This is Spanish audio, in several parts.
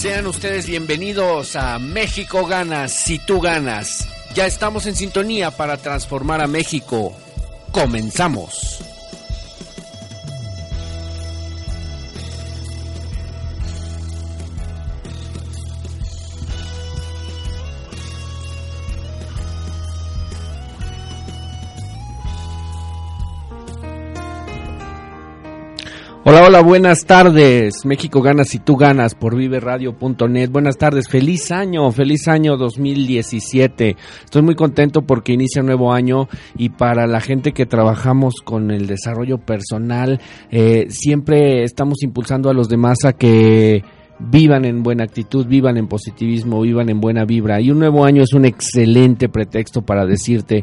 Sean ustedes bienvenidos a México Ganas si tú ganas. Ya estamos en sintonía para transformar a México. Comenzamos. Hola, hola, buenas tardes. México gana si tú ganas por viveradio.net. Buenas tardes, feliz año, feliz año 2017. Estoy muy contento porque inicia un nuevo año y para la gente que trabajamos con el desarrollo personal, eh, siempre estamos impulsando a los demás a que vivan en buena actitud, vivan en positivismo, vivan en buena vibra. Y un nuevo año es un excelente pretexto para decirte,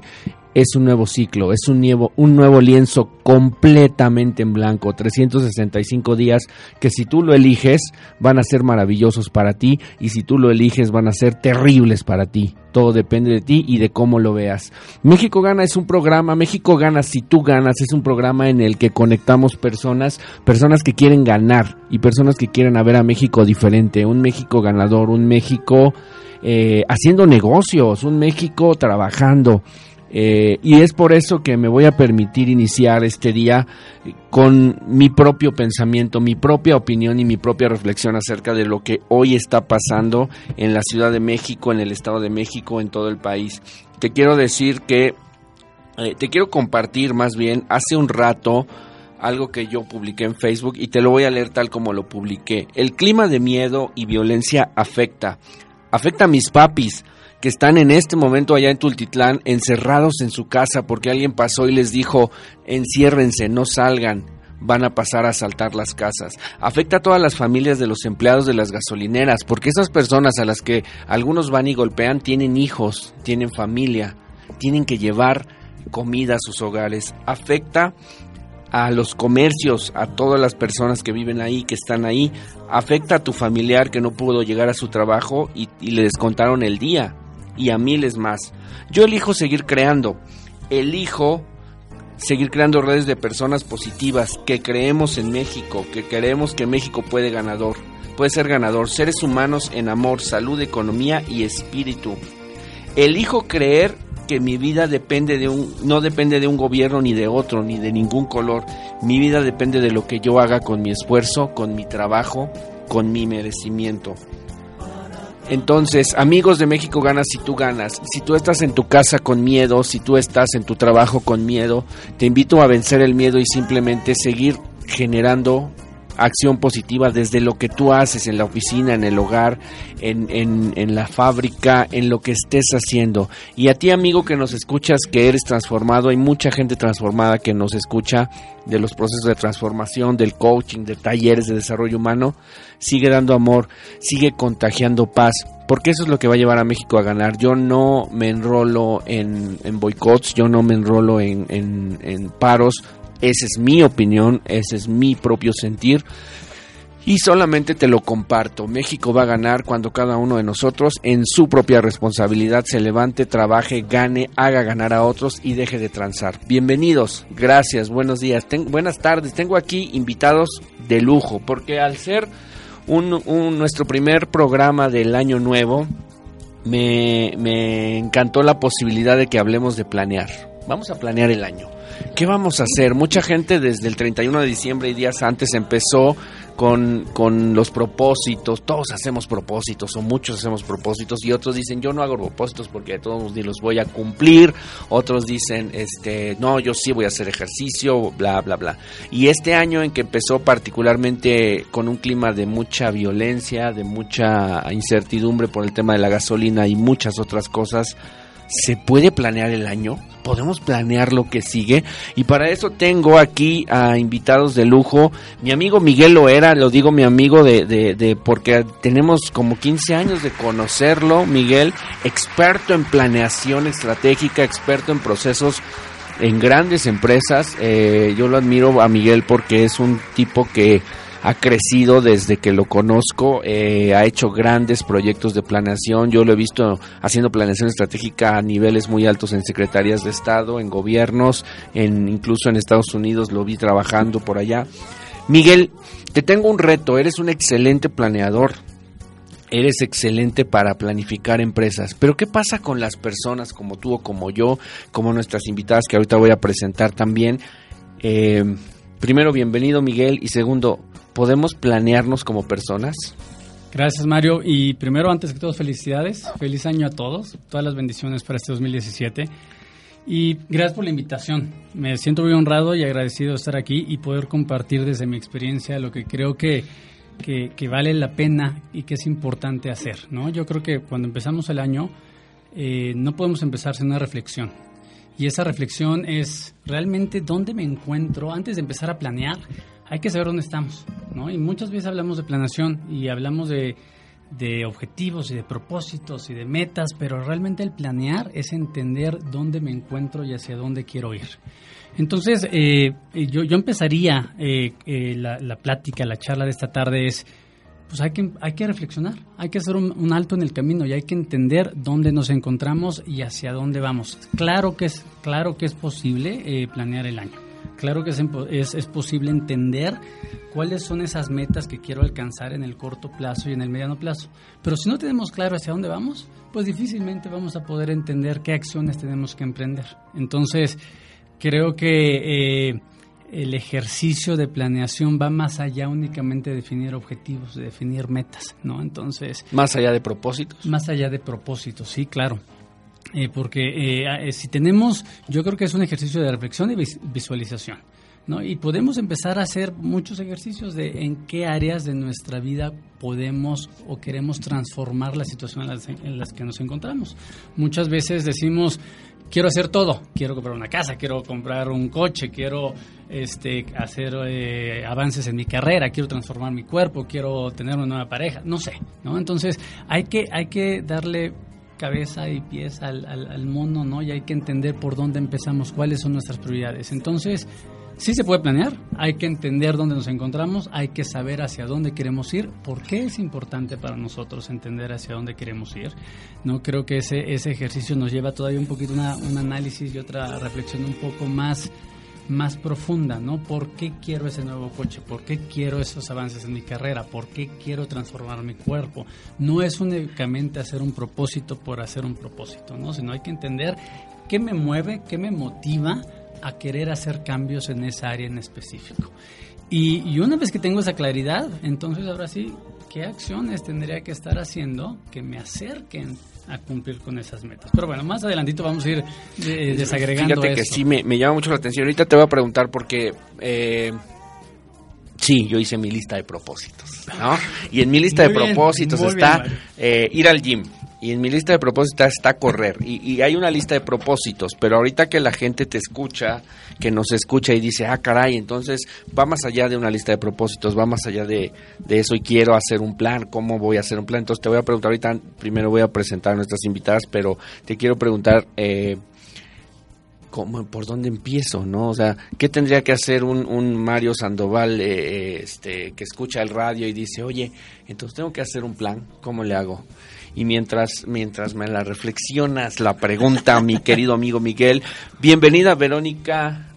es un nuevo ciclo, es un nuevo, un nuevo lienzo completamente en blanco, 365 días que si tú lo eliges van a ser maravillosos para ti y si tú lo eliges van a ser terribles para ti. Todo depende de ti y de cómo lo veas. México Gana es un programa, México Gana si tú ganas, es un programa en el que conectamos personas, personas que quieren ganar y personas que quieren ver a México diferente, un México ganador, un México eh, haciendo negocios, un México trabajando. Eh, y es por eso que me voy a permitir iniciar este día con mi propio pensamiento, mi propia opinión y mi propia reflexión acerca de lo que hoy está pasando en la Ciudad de México, en el Estado de México, en todo el país. Te quiero decir que, eh, te quiero compartir más bien, hace un rato, algo que yo publiqué en Facebook y te lo voy a leer tal como lo publiqué. El clima de miedo y violencia afecta, afecta a mis papis, que están en este momento allá en Tultitlán encerrados en su casa porque alguien pasó y les dijo enciérrense, no salgan, van a pasar a asaltar las casas. Afecta a todas las familias de los empleados de las gasolineras porque esas personas a las que algunos van y golpean tienen hijos, tienen familia, tienen que llevar comida a sus hogares. Afecta a los comercios, a todas las personas que viven ahí, que están ahí. Afecta a tu familiar que no pudo llegar a su trabajo y, y le descontaron el día y a miles más. Yo elijo seguir creando, elijo seguir creando redes de personas positivas que creemos en México, que creemos que México puede ganador, puede ser ganador, seres humanos en amor, salud, economía y espíritu. Elijo creer que mi vida depende de un no depende de un gobierno ni de otro ni de ningún color. Mi vida depende de lo que yo haga con mi esfuerzo, con mi trabajo, con mi merecimiento. Entonces, amigos de México ganas si tú ganas. Si tú estás en tu casa con miedo, si tú estás en tu trabajo con miedo, te invito a vencer el miedo y simplemente seguir generando acción positiva desde lo que tú haces en la oficina, en el hogar, en, en, la fábrica, en lo que estés haciendo. Y a ti amigo que nos escuchas, que eres transformado, hay mucha gente transformada que nos escucha de los procesos de transformación, del coaching, de talleres de desarrollo humano, sigue dando amor, sigue contagiando paz, porque eso es lo que va a llevar a México a ganar. Yo no me enrolo en, en boicots, yo no me enrolo en, en, en paros, esa es mi opinión, ese es mi propio sentir. Y solamente te lo comparto. México va a ganar cuando cada uno de nosotros en su propia responsabilidad se levante, trabaje, gane, haga ganar a otros y deje de transar. Bienvenidos, gracias, buenos días, buenas tardes. Tengo aquí invitados de lujo porque al ser un, nuestro primer programa del año nuevo, me, me encantó la posibilidad de que hablemos de planear vamos a planear el año. ¿Qué vamos a hacer? Mucha gente desde el 31 de diciembre y días antes empezó con, con los propósitos, todos hacemos propósitos o muchos hacemos propósitos y otros dicen yo no hago propósitos porque de todos ni los voy a cumplir, otros dicen este no, yo sí voy a hacer ejercicio, bla bla bla. Y este año en que empezó particularmente con un clima de mucha violencia, de mucha incertidumbre por el tema de la gasolina y muchas otras cosas, ¿Se puede planear el año? ¿Podemos planear lo que sigue? Y para eso tengo aquí a invitados de lujo. Mi amigo Miguel Loera, lo digo mi amigo de, de, porque tenemos como 15 años de conocerlo. Miguel, experto en planeación estratégica, experto en procesos en grandes empresas. Eh, yo lo admiro a Miguel porque es un tipo que ha crecido desde que lo conozco, eh, ha hecho grandes proyectos de planeación, yo lo he visto haciendo planeación estratégica a niveles muy altos en secretarías de Estado, en gobiernos, en incluso en Estados Unidos lo vi trabajando por allá. Miguel, te tengo un reto, eres un excelente planeador, eres excelente para planificar empresas, pero ¿qué pasa con las personas como tú o como yo, como nuestras invitadas que ahorita voy a presentar también? Eh, primero, bienvenido Miguel y segundo, podemos planearnos como personas? Gracias Mario y primero antes que todo felicidades, feliz año a todos, todas las bendiciones para este 2017 y gracias por la invitación. Me siento muy honrado y agradecido de estar aquí y poder compartir desde mi experiencia lo que creo que, que, vale la pena y que es importante hacer. ¿no? Yo creo que cuando empezamos el año eh, no podemos empezar sin una reflexión. Y esa reflexión es realmente dónde me encuentro antes de empezar a planear hay que saber dónde estamos, ¿no? Y muchas veces hablamos de planeación y hablamos de, objetivos y de propósitos y de metas, pero realmente el planear es entender dónde me encuentro y hacia dónde quiero ir. Entonces, eh, yo, yo, empezaría eh, eh, la, plática, la charla de esta tarde es, pues hay que, hay que reflexionar, hay que hacer un, un, alto en el camino y hay que entender dónde nos encontramos y hacia dónde vamos. Claro que es, claro que es posible planear el año Claro que es, es, posible entender cuáles son esas metas que quiero alcanzar en el corto plazo y en el mediano plazo. Pero si no tenemos claro hacia dónde vamos, pues difícilmente vamos a poder entender qué acciones tenemos que emprender. Entonces, creo que eh, el ejercicio de planeación va más allá únicamente de definir objetivos, de definir metas, ¿no? Entonces... Más allá de propósitos. Más allá de propósitos, sí, claro. Eh, porque eh, eh, si tenemos, yo creo que es un ejercicio de reflexión y visualización. ¿no? Y podemos empezar a hacer muchos ejercicios de en qué áreas de nuestra vida podemos o queremos transformar la situación en las, que nos encontramos. Muchas veces decimos, quiero hacer todo, quiero comprar una casa, quiero comprar un coche, quiero este, hacer avances en mi carrera, quiero transformar mi cuerpo, quiero tener una nueva pareja, no sé, ¿no? Entonces hay que, hay que darle cabeza y pies al, al, mono, ¿no? Y hay que entender por dónde empezamos, cuáles son nuestras prioridades. Entonces, sí se puede planear, hay que entender dónde nos encontramos, hay que saber hacia dónde queremos ir, por qué es importante para nosotros entender hacia dónde queremos ir. No creo que ese, ese ejercicio nos lleva todavía un poquito una, un análisis y otra reflexión un poco más más profunda, ¿no? ¿Por qué quiero ese nuevo coche? ¿Por qué quiero esos avances en mi carrera? ¿Por qué quiero transformar mi cuerpo? No es únicamente hacer un propósito por hacer un propósito, ¿no? Sino hay que entender qué me mueve, qué me motiva a querer hacer cambios en esa área en específico. Y, una vez que tengo esa claridad, entonces ahora sí, ¿qué acciones tendría que estar haciendo que me acerquen a cumplir con esas metas. Pero bueno, más adelantito vamos a ir eh, desagregando Fíjate que sí, me, llama mucho la atención. Ahorita te voy a preguntar porque... Eh, sí, yo hice mi lista de propósitos, ¿no? Y en mi lista de propósitos está eh, ir al gym, y en mi lista de propósitos está correr. Y, hay una lista de propósitos, pero ahorita que la gente te escucha, que nos escucha y dice, ah, caray, entonces va más allá de una lista de propósitos, va más allá de, eso y quiero hacer un plan, ¿cómo voy a hacer un plan? Entonces te voy a preguntar ahorita, primero voy a presentar a nuestras invitadas, pero te quiero preguntar... Eh, ¿Cómo, ¿Por dónde empiezo? ¿no? O sea, ¿qué tendría que hacer un, Mario Sandoval eh, este, que escucha el radio y dice, oye, entonces tengo que hacer un plan? ¿Cómo le hago? Y mientras, mientras me la reflexionas la pregunta, mi querido amigo Miguel, bienvenida Verónica,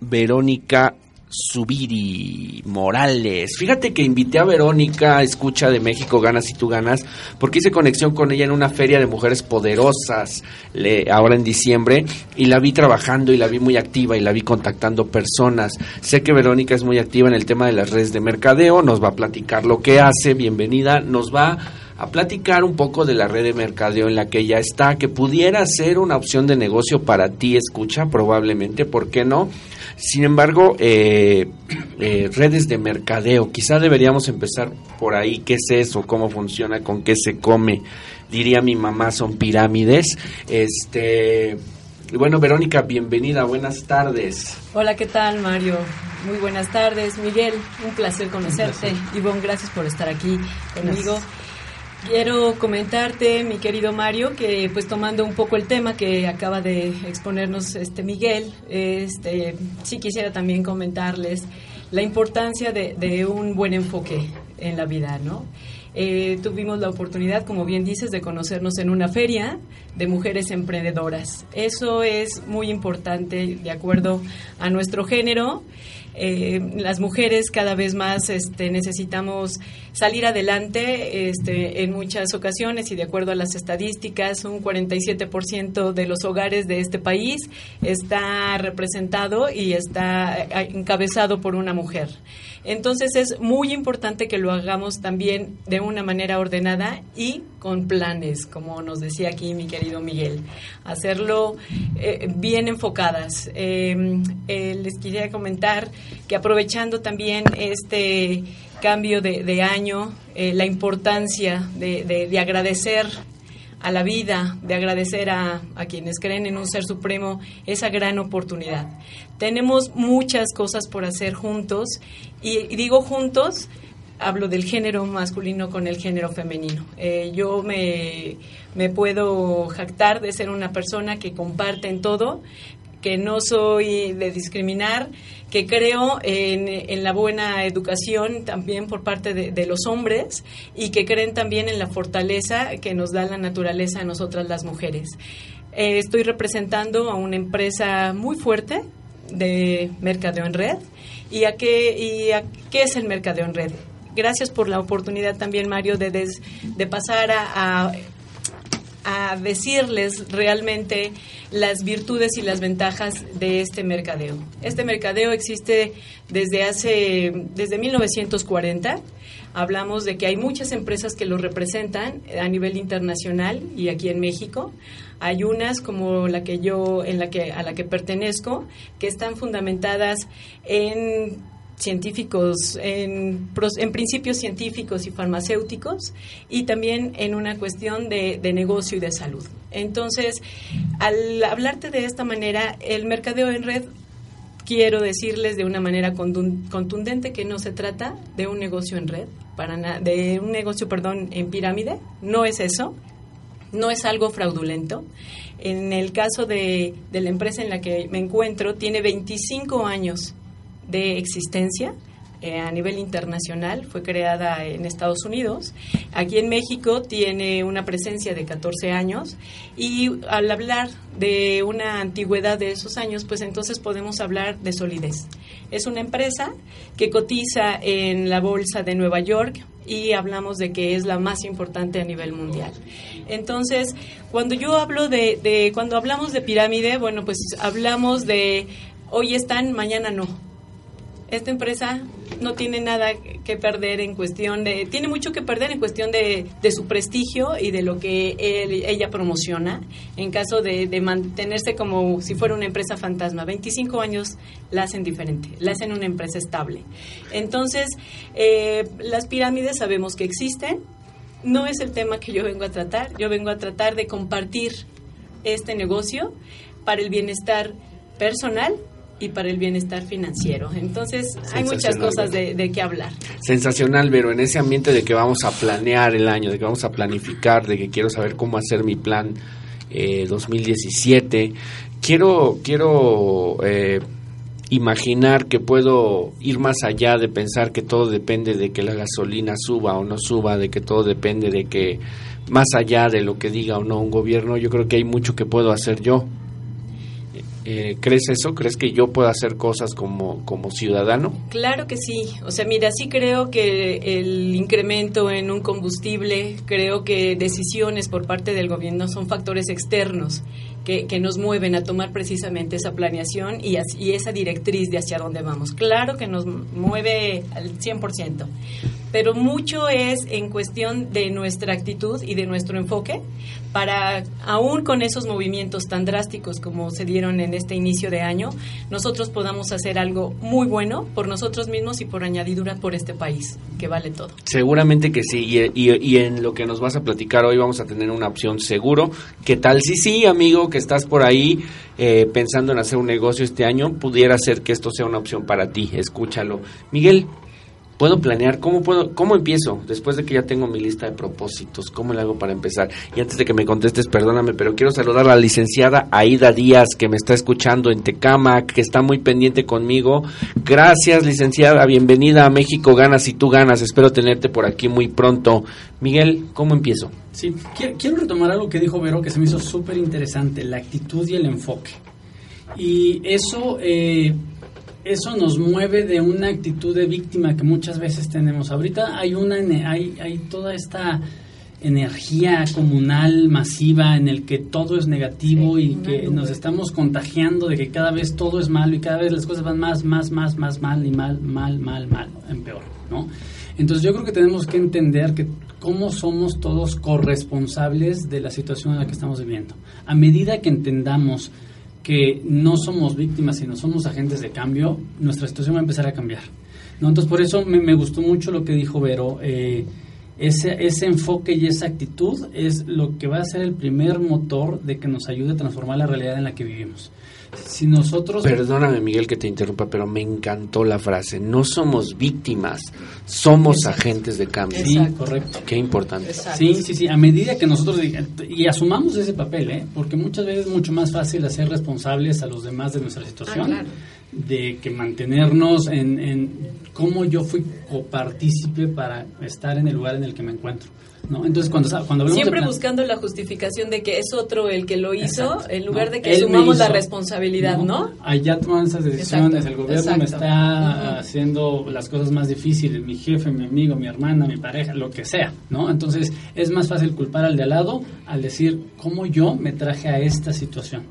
Verónica Subiri Morales. Fíjate que invité a Verónica, escucha de México Ganas y tú ganas, porque hice conexión con ella en una feria de mujeres poderosas le, ahora en diciembre y la vi trabajando y la vi muy activa y la vi contactando personas. Sé que Verónica es muy activa en el tema de las redes de mercadeo, nos va a platicar lo que hace, bienvenida, nos va a platicar un poco de la red de mercadeo en la que ella está, que pudiera ser una opción de negocio para ti, escucha, probablemente, ¿por qué no? Sin embargo, eh, eh, redes de mercadeo, quizá deberíamos empezar por ahí, ¿qué es eso? ¿Cómo funciona? ¿Con qué se come? Diría mi mamá, son pirámides. Este, bueno, Verónica, bienvenida, buenas tardes. Hola, ¿qué tal, Mario? Muy buenas tardes, Miguel, un placer conocerte. Ivonne, gracias por estar aquí conmigo. Quiero comentarte, mi querido Mario, que pues tomando un poco el tema que acaba de exponernos este Miguel, este sí quisiera también comentarles la importancia de, un buen enfoque en la vida, ¿no? Eh, tuvimos la oportunidad, como bien dices, de conocernos en una feria de mujeres emprendedoras. Eso es muy importante de acuerdo a nuestro género eh, las mujeres cada vez más este, necesitamos salir adelante este, en muchas ocasiones y de acuerdo a las estadísticas, un 47% de los hogares de este país está representado y está eh, encabezado por una mujer. Entonces es muy importante que lo hagamos también de una manera ordenada y con planes, como nos decía aquí mi querido Miguel. Hacerlo eh, bien enfocadas. Eh, les quería comentar que aprovechando también este cambio de, año, eh, la importancia de, de agradecer a la vida, de agradecer a, a, quienes creen en un ser supremo esa gran oportunidad. Tenemos muchas cosas por hacer juntos y, digo juntos, hablo del género masculino con el género femenino. Eh, yo me, me puedo jactar de ser una persona que comparte en todo, que no soy de discriminar, que creo en, la buena educación también por parte de, los hombres y que creen también en la fortaleza que nos da la naturaleza a nosotras las mujeres. Eh, estoy representando a una empresa muy fuerte de mercadeo en red. ¿Y a qué, y a qué es el mercadeo en red? Gracias por la oportunidad también, Mario, de, de pasar a decirles realmente las virtudes y las ventajas de este mercadeo. Este mercadeo existe desde hace desde 1940. Hablamos de que hay muchas empresas que lo representan a nivel internacional y aquí en México. Hay unas como la que yo en la que a la que pertenezco que están fundamentadas en científicos, en, en, principios científicos y farmacéuticos y también en una cuestión de, negocio y de salud. Entonces, al hablarte de esta manera, el mercadeo en red, quiero decirles de una manera contundente que no se trata de un negocio en red, para de un negocio, perdón, en pirámide, no es eso, no es algo fraudulento. En el caso de la empresa en la que me encuentro, tiene 25 años de existencia eh, a nivel internacional, fue creada en Estados Unidos. Aquí en México tiene una presencia de 14 años y al hablar de una antigüedad de esos años, pues entonces podemos hablar de solidez. Es una empresa que cotiza en la Bolsa de Nueva York y hablamos de que es la más importante a nivel mundial. Entonces, cuando yo hablo de, de cuando hablamos de pirámide, bueno, pues hablamos de hoy están, mañana no esta empresa no tiene nada que perder en cuestión de, tiene mucho que perder en cuestión de, su prestigio y de lo que ella promociona, en caso de, mantenerse como si fuera una empresa fantasma. 25 años la hacen diferente, la hacen una empresa estable. Entonces, eh, las pirámides sabemos que existen, no es el tema que yo vengo a tratar, yo vengo a tratar de compartir este negocio para el bienestar personal y para el bienestar financiero. Entonces, hay muchas cosas de, de qué hablar. Sensacional, pero en ese ambiente de que vamos a planear el año, de que vamos a planificar, de que quiero saber cómo hacer mi plan eh, 2017, quiero, quiero eh, imaginar que puedo ir más allá de pensar que todo depende de que la gasolina suba o no suba, de que todo depende de que más allá de lo que diga o no un gobierno, yo creo que hay mucho que puedo hacer yo Eh, ¿Crees eso? ¿Crees que yo puedo hacer cosas como, como ciudadano? Claro que sí. O sea, mira, sí creo que el incremento en un combustible, creo que decisiones por parte del gobierno son factores externos que, que nos mueven a tomar precisamente esa planeación y, y esa directriz de hacia dónde vamos. Claro que nos mueve al 100% pero mucho es en cuestión de nuestra actitud y de nuestro enfoque para, aún con esos movimientos tan drásticos como se dieron en este inicio de año, nosotros podamos hacer algo muy bueno por nosotros mismos y por añadidura por este país, que vale todo. Seguramente que sí, y, en lo que nos vas a platicar hoy vamos a tener una opción seguro. ¿Qué tal si sí, amigo, que estás por ahí eh, pensando en hacer un negocio este año? Pudiera ser que esto sea una opción para ti, escúchalo. Miguel, puedo planear cómo puedo cómo empiezo después de que ya tengo mi lista de propósitos cómo le hago para empezar y antes de que me contestes perdóname pero quiero saludar a la licenciada Aida Díaz que me está escuchando en Tecama que está muy pendiente conmigo. Gracias licenciada bienvenida a México ganas y tú ganas. Espero tenerte por aquí muy pronto. Miguel cómo empiezo sí quiero retomar algo que dijo Vero que se me hizo súper interesante la actitud y el enfoque. Y eso eh, eso nos mueve de una actitud de víctima que muchas veces tenemos. Ahorita hay una hay, hay toda esta energía comunal masiva en el que todo es negativo y que nos estamos contagiando de que cada vez todo es malo y cada vez las cosas van más, más, más, más mal y mal, mal, mal, mal, en peor, ¿no? Entonces yo creo que tenemos que entender que cómo somos todos corresponsables de la situación en la que estamos viviendo. A medida que entendamos que no somos víctimas, sino somos agentes de cambio, nuestra situación va a empezar a cambiar. ¿no? Entonces, por eso me, gustó mucho lo que dijo Vero. Eh, ese, ese enfoque y esa actitud es lo que va a ser el primer motor de que nos ayude a transformar la realidad en la que vivimos si nosotros... Perdóname Miguel que te interrumpa, pero me encantó la frase. No somos víctimas, somos agentes de cambio. Sí, correcto. Qué importante. Sí, sí, sí. A medida que nosotros... Y asumamos ese papel, ¿eh? Porque muchas veces es mucho más fácil hacer responsables a los demás de nuestra situación. Ah, de que mantenernos en, en cómo yo fui copartícipe para estar en el lugar en el que me encuentro. ¿No? Entonces, cuando, cuando Siempre buscando la justificación de que es otro el que lo hizo, en lugar de que asumamos la responsabilidad, ¿no? Allá toman esas decisiones, el gobierno me está haciendo las cosas más difíciles, mi jefe, mi amigo, mi hermana, mi pareja, lo que sea, ¿no? Entonces, es más fácil culpar al de al lado al decir cómo yo me traje a esta situación.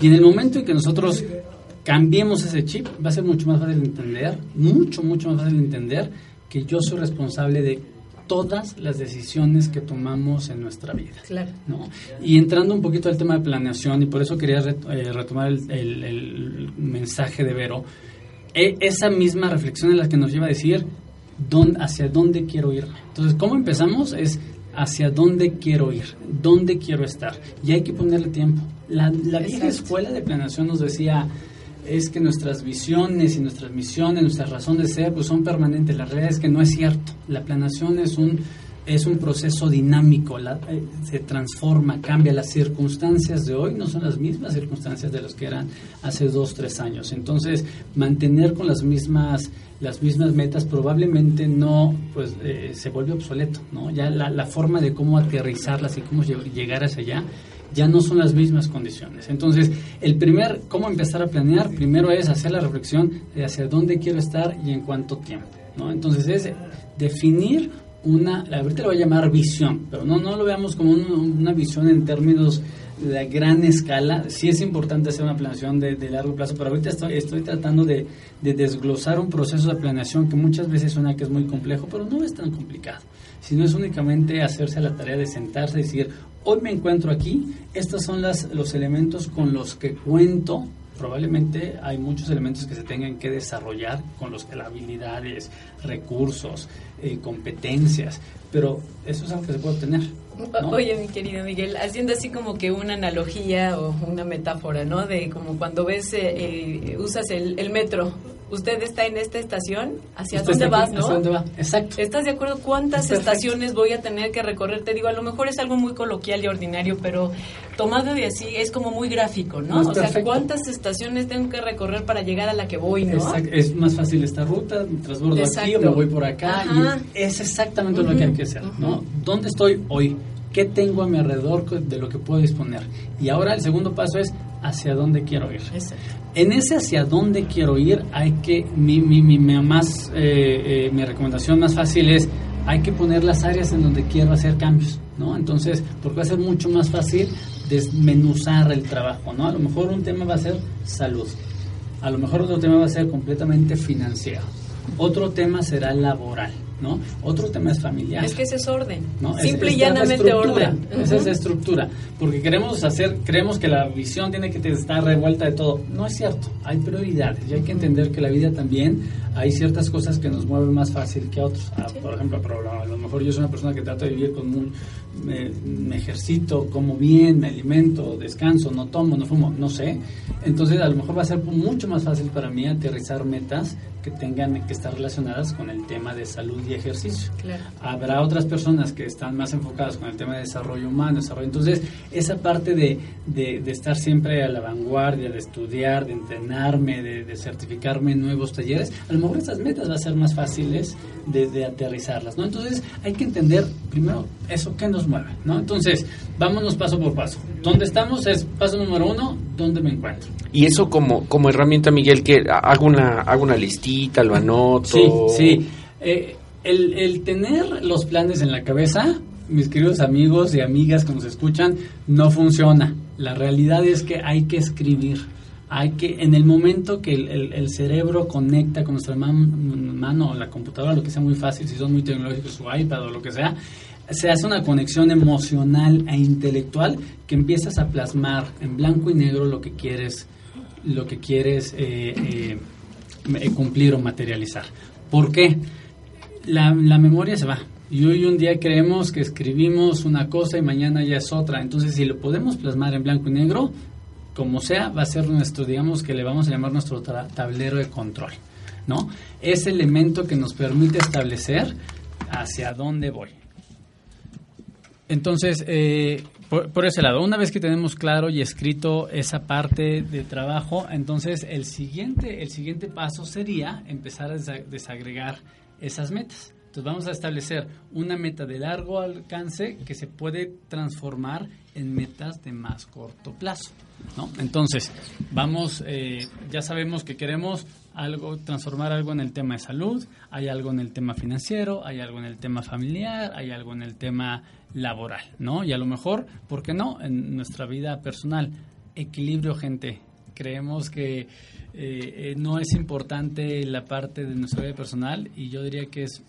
Y en el momento en que nosotros cambiemos ese chip, va a ser mucho más fácil de entender, mucho, mucho más fácil de entender que yo soy responsable de todas las decisiones que tomamos en nuestra vida. Claro. ¿no? Y entrando un poquito al tema de planeación, y por eso quería eh, retomar el, mensaje de Vero, e, esa misma reflexión es la que nos lleva a decir dónde, hacia dónde quiero ir. Entonces, ¿cómo empezamos? Es hacia dónde quiero ir, dónde quiero estar. Y hay que ponerle tiempo. La, la vieja escuela de planeación nos decía, es que nuestras visiones y nuestras misiones, nuestras razones de ser, pues son permanentes. La realidad es que no es cierto. La planeación es un, es un proceso dinámico, eh, se transforma, cambia. Las circunstancias de hoy no son las mismas circunstancias de las que eran hace dos, tres años. Entonces, mantener con las mismas las mismas metas probablemente no pues eh, se vuelve obsoleto no ya la, la forma de cómo aterrizarlas y cómo llegar hacia allá ya no son las mismas condiciones. Entonces, el primer, cómo empezar a planear, primero es hacer la reflexión de hacia dónde quiero estar y en cuánto tiempo. ¿no? Entonces, es definir una, ahorita lo voy a llamar visión, pero no, no lo veamos como una visión en términos de gran escala. Sí es importante hacer una planeación de, largo plazo, pero ahorita estoy, tratando de, de, desglosar un proceso de planeación que muchas veces suena que es muy complejo, pero no es tan complicado. Sino es únicamente hacerse la tarea de sentarse y decir, hoy me encuentro aquí, estos son los elementos con los que cuento. Probablemente hay muchos elementos que se tengan que desarrollar con los que las habilidades, recursos, eh, competencias, pero eso es algo que se puede obtener. Oye, mi querido Miguel, haciendo así como que una analogía o una metáfora, ¿no? De como cuando ves, eh, eh, usas el, el metro usted está en esta estación, ¿hacia dónde vas, no? dónde va? Exacto. ¿Estás de acuerdo cuántas estaciones voy a tener que recorrer? Te digo, a lo mejor es algo muy coloquial y ordinario, pero tomado de así es como muy gráfico, ¿no? o sea, ¿cuántas estaciones tengo que recorrer para llegar a la que voy, no? Exacto. Es más fácil esta ruta, transbordo aquí o me voy por acá. Y es exactamente lo que hay que hacer, ¿no? ¿Dónde estoy hoy? ¿Qué tengo a mi alrededor de lo que puedo disponer? Y ahora el segundo paso es hacia dónde quiero ir. En ese hacia dónde quiero ir, hay que, mi, mi, mi, más, eh, eh, mi recomendación más fácil es, hay que poner las áreas en donde quiero hacer cambios, ¿no? Entonces, porque va a ser mucho más fácil desmenuzar el trabajo, ¿no? A lo mejor un tema va a ser salud, a lo mejor otro tema va a ser completamente financiero, otro tema será laboral, ¿no? Otro tema es familiar. Es que ese es orden. Simple y llanamente orden. Esa es estructura. Porque queremos hacer, creemos que la visión tiene que estar revuelta de todo. No es cierto. Hay prioridades y hay que entender que la vida también hay ciertas cosas que nos mueven más fácil que otros. Ah, por ejemplo, a lo mejor yo soy una persona que trata de vivir con muy, me, me, ejercito, como bien, me alimento, descanso, no tomo, no fumo, no sé. Entonces a lo mejor va a ser mucho más fácil para mí aterrizar metas que tengan que estar relacionadas con el tema de salud y ejercicio. Habrá otras personas que están más enfocadas con el tema de desarrollo humano, desarrollo. Entonces, esa parte de, de, estar siempre a la vanguardia, de estudiar, de entrenarme, de, certificarme en nuevos talleres, a lo mejor estas metas van a ser más fáciles de, aterrizarlas, ¿no? Entonces, hay que entender primero eso que nos mueve, ¿no? Entonces, vámonos paso por paso. ¿Dónde estamos? Es paso número uno, ¿dónde me encuentro? Y eso como, como herramienta, Miguel, que hago una, hago una listita, lo anoto. Sí, sí. Eh, el, el tener los planes en la cabeza, mis queridos amigos y amigas que nos escuchan, no funciona. La realidad es que hay que escribir. Hay que, en el momento que el, el, cerebro conecta con nuestra mano o la computadora, lo que sea muy fácil, si son muy tecnológicos, su iPad o lo que sea, se hace una conexión emocional e intelectual que empiezas a plasmar en blanco y negro lo que quieres, lo que quieres eh, eh, cumplir o materializar. ¿Por qué? la, memoria se va. Y hoy un día creemos que escribimos una cosa y mañana ya es otra. Entonces, si lo podemos plasmar en blanco y negro, como sea, va a ser nuestro, digamos que le vamos a llamar nuestro tablero de control, ¿no? Ese elemento que nos permite establecer hacia dónde voy. Entonces, eh, por, ese lado, una vez que tenemos claro y escrito esa parte de trabajo, entonces el siguiente, el siguiente paso sería empezar a desagregar esas metas. Entonces vamos a establecer una meta de largo alcance que se puede transformar en metas de más corto plazo. ¿no? Entonces, vamos, eh, ya sabemos que queremos algo, transformar algo en el tema de salud, hay algo en el tema financiero, hay algo en el tema familiar, hay algo en el tema laboral, ¿no? Y a lo mejor, ¿por qué no? En nuestra vida personal, equilibrio, gente. Creemos que eh, eh, no es importante la parte de nuestra vida personal y yo diría que es,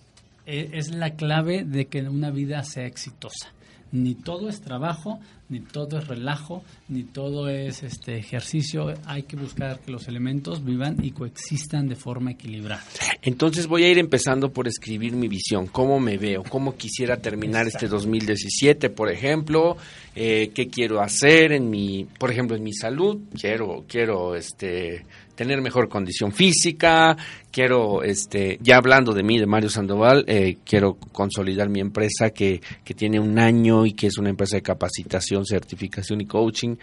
e, es la clave de que una vida sea exitosa. Ni todo es trabajo, ni todo es relajo, ni todo es este ejercicio. Hay que buscar que los elementos vivan y coexistan de forma equilibrada. Entonces voy a ir empezando por escribir mi visión, cómo me veo, cómo quisiera terminar este 2017, por ejemplo, eh, qué quiero hacer en mi, por ejemplo, en mi salud. Quiero, quiero, este tener mejor condición física, quiero, este, ya hablando de mí, de Mario Sandoval, eh, quiero consolidar mi empresa que, que tiene un año y que es una empresa de capacitación, certificación y coaching.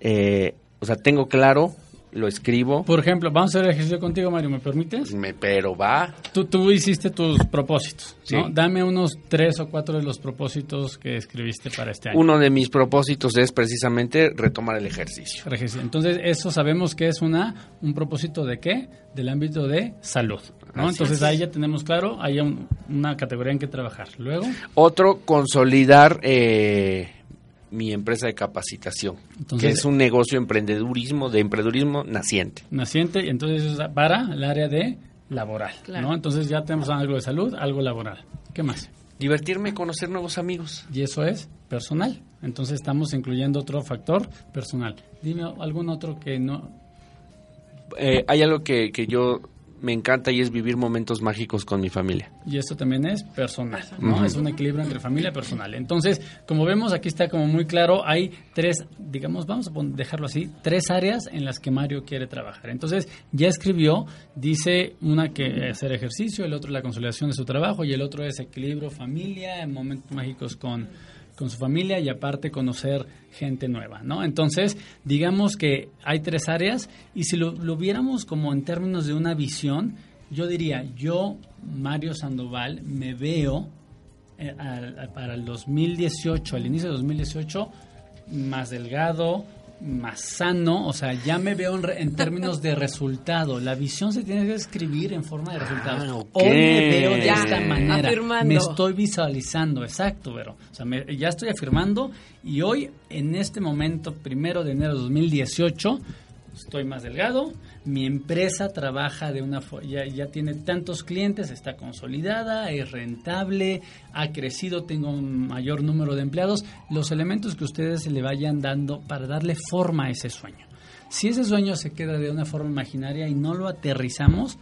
Eh, o sea, tengo claro lo escribo. Por ejemplo, vamos a hacer el ejercicio contigo, Mario, ¿me permites? Me, pero va. Tú, tú hiciste tus propósitos, ¿no? Dame unos tres o cuatro de los propósitos que escribiste para este año. Uno de mis propósitos es precisamente retomar el ejercicio. Entonces, eso sabemos que es una un propósito de qué? Del ámbito de salud, ¿no? Entonces, ahí ya tenemos claro, hay una categoría en que trabajar. Luego. Otro, consolidar... Eh, mi empresa de capacitación, que es un negocio emprendedurismo, de emprendedurismo naciente. Naciente, y entonces eso es para el área de laboral, ¿no? Entonces ya tenemos algo de salud, algo laboral. ¿Qué más? Divertirme, conocer nuevos amigos. Y eso es personal. Entonces estamos incluyendo otro factor personal. Dime algún otro que no... Eh, hay algo que, que yo me encanta y es vivir momentos mágicos con mi familia. Y esto también es personal, ¿no? Es un equilibrio entre familia y personal. Entonces, como vemos, aquí está como muy claro, hay tres, digamos, vamos a dejarlo así, tres áreas en las que Mario quiere trabajar. Entonces, ya escribió, dice una que hacer ejercicio, el otro la consolidación de su trabajo y el otro es equilibrio familia, momentos mágicos con con su familia y aparte conocer gente nueva, ¿no? Entonces, digamos que hay tres áreas y si lo, viéramos como en términos de una visión, yo diría, yo, Mario Sandoval, me veo eh, para el 2018, al inicio de 2018, más delgado, más sano, o sea, ya me veo en, términos de resultado. La visión se tiene que escribir en forma de resultado. Ah, Hoy me veo de esta manera. Me estoy visualizando, exacto, pero O sea, ya estoy afirmando y hoy, en este momento, primero de enero de 2018, estoy más delgado, mi empresa trabaja de una ya, ya tiene tantos clientes, está consolidada, es rentable, ha crecido, tengo un mayor número de empleados, los elementos que ustedes le vayan dando para darle forma a ese sueño. Si ese sueño se queda de una forma imaginaria y no lo aterrizamos,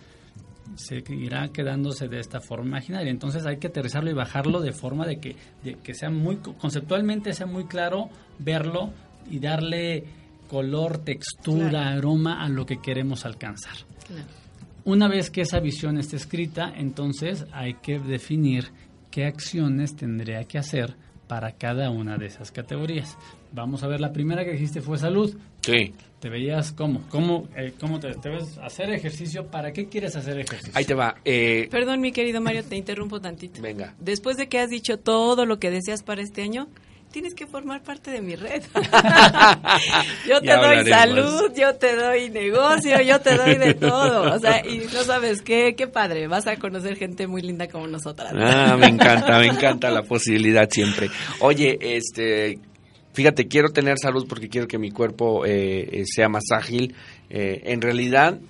se irá quedándose de esta forma imaginaria. Entonces hay que aterrizarlo y bajarlo de forma de que, de que sea muy conceptualmente sea muy claro verlo y darle color, textura, aroma a lo que queremos alcanzar. Una vez que esa visión esté escrita, entonces hay que definir qué acciones tendría que hacer para cada una de esas categorías. Vamos a ver, la primera que dijiste fue salud. Sí. ¿Te veías cómo? ¿Cómo, eh, cómo te, ves hacer ejercicio? ¿Para qué quieres hacer ejercicio? Ahí te va. Eh, Perdón, mi querido Mario, te interrumpo tantito. Venga. Después de que has dicho todo lo que deseas para este año, tienes que formar parte de mi red. yo te doy salud, yo te doy negocio, yo te doy de todo. O sea, y no sabes qué, qué padre, vas a conocer gente muy linda como nosotras. Ah, me encanta, me encanta la posibilidad siempre. Oye, este, fíjate, quiero tener salud porque quiero que mi cuerpo eh, sea más ágil. Eh, en realidad,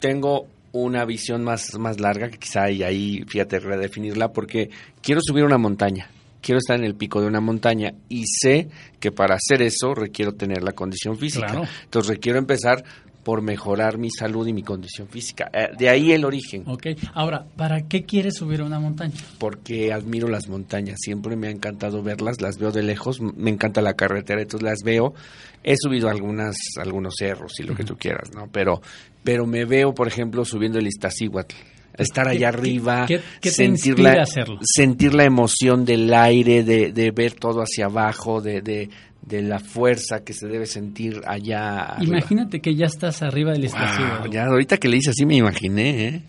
tengo una visión más, más larga que quizá y ahí, fíjate, redefinirla porque quiero subir una montaña quiero estar en el pico de una montaña y sé que para hacer eso requiero tener la condición física. Entonces requiero empezar por mejorar mi salud y mi condición física. Eh, de ahí el origen. Ok, ahora, ¿para qué quieres subir a una montaña? Porque admiro las montañas, siempre me ha encantado verlas, las veo de lejos, me encanta la carretera, entonces las veo. He subido algunas, algunos cerros y lo que tú quieras, ¿no? Pero, pero me veo, por ejemplo, subiendo el Iztaccíhuatl estar allá arriba, sentir, la, sentir la emoción del aire, de, de ver todo hacia abajo, de, de, de, la fuerza que se debe sentir allá. Imagínate que ya estás arriba del estación. ya ahorita que le hice así me imaginé. ¿eh?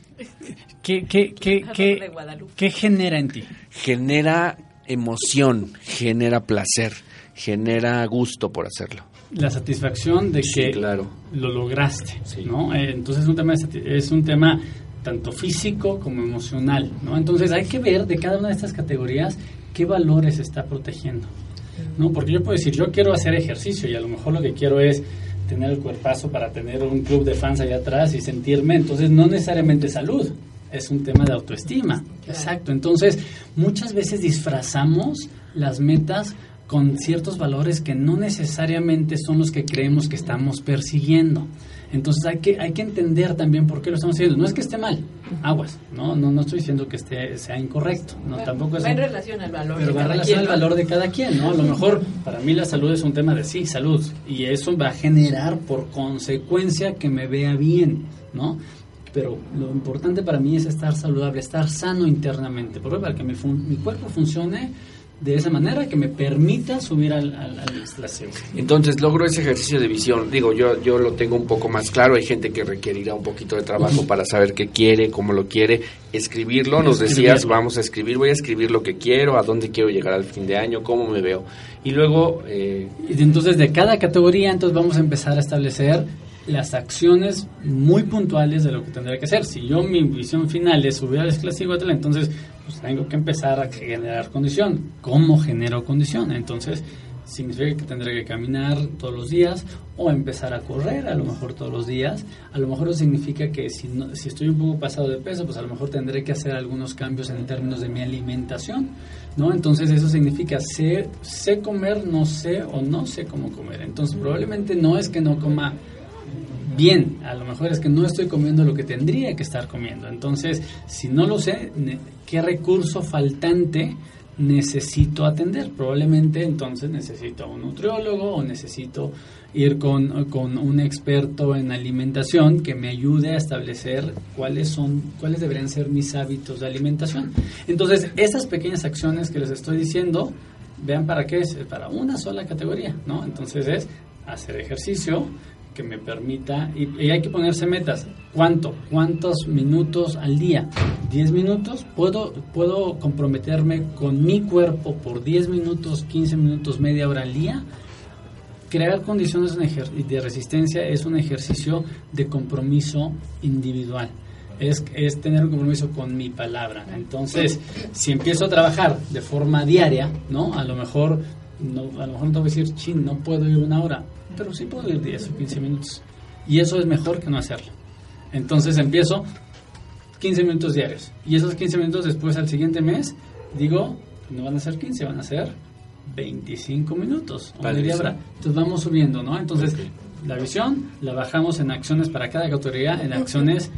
¿Qué, qué, qué, qué, qué genera en ti? Genera emoción, genera placer, genera gusto por hacerlo la satisfacción de que claro. lo lograste, ¿no? Eh, entonces un tema es un tema tanto físico como emocional, ¿no? Entonces hay que ver de cada una de estas categorías qué valores está protegiendo, ¿no? Porque yo puedo decir, yo quiero hacer ejercicio y a lo mejor lo que quiero es tener el cuerpazo para tener un club de fans allá atrás y sentirme, entonces no necesariamente salud, es un tema de autoestima. Exacto. Entonces, muchas veces disfrazamos las metas con ciertos valores que no necesariamente son los que creemos que estamos persiguiendo. Entonces hay que, hay que entender también por qué lo estamos haciendo. No es que esté mal, aguas, no, no, no estoy diciendo que esté, sea incorrecto, no, tampoco va en relación al valor pero va en relación al valor de cada quien, ¿no? A lo mejor para mí la salud es un tema de sí, salud, y eso va a generar por consecuencia que me vea bien, ¿no? pero lo importante para mí es estar saludable, estar sano internamente, porque para que mi, mi cuerpo funcione de esa manera que me permita subir al, al, Entonces logro ese ejercicio de visión. Digo, yo, yo lo tengo un poco más claro. Hay gente que requerirá un poquito de trabajo para saber qué quiere, cómo lo quiere. Escribirlo, nos decías, vamos a escribir, voy a escribir lo que quiero, a dónde quiero llegar al fin de año, cómo me veo. Y luego... Eh, y entonces de cada categoría, entonces vamos a empezar a establecer las acciones muy puntuales de lo que tendría que hacer. Si yo mi visión final es subir al esclasivo, entonces pues tengo que empezar a generar condición. ¿Cómo genero condición? Entonces significa que tendré que caminar todos los días o empezar a correr a lo mejor todos los días. A lo mejor eso significa que si, si estoy un poco pasado de peso, pues a lo mejor tendré que hacer algunos cambios en términos de mi alimentación, ¿no? Entonces eso significa sé, sé comer, no sé o no sé cómo comer. Entonces probablemente no es que no coma bien, a lo mejor es que no estoy comiendo lo que tendría que estar comiendo. Entonces, si no lo sé, ¿qué recurso faltante necesito atender? Probablemente entonces necesito un nutriólogo o necesito ir con, con, un experto en alimentación que me ayude a establecer cuáles son, cuáles deberían ser mis hábitos de alimentación. Entonces, esas pequeñas acciones que les estoy diciendo, vean para qué es, para una sola categoría, ¿no? Entonces es hacer ejercicio, que me permita, y, hay que ponerse metas. ¿Cuánto? ¿Cuántos minutos al día? ¿10 minutos? ¿Puedo, ¿Puedo comprometerme con mi cuerpo por 10 minutos, 15 minutos, media hora al día? crear condiciones de resistencia es un ejercicio de compromiso individual. Es, es, tener un compromiso con mi palabra. Entonces, si empiezo a trabajar de forma diaria, ¿no? A lo mejor no, a lo mejor no tengo que decir, chin, no puedo ir una hora, pero sí puedo ir 10 o 15 minutos. Y eso es mejor que no hacerlo. Entonces empiezo 15 minutos diarios. Y esos 15 minutos después al siguiente mes, digo, no van a ser 15, van a ser 25 minutos o media hora. Entonces vamos subiendo, ¿no? Entonces la visión la bajamos en acciones para cada categoría, en acciones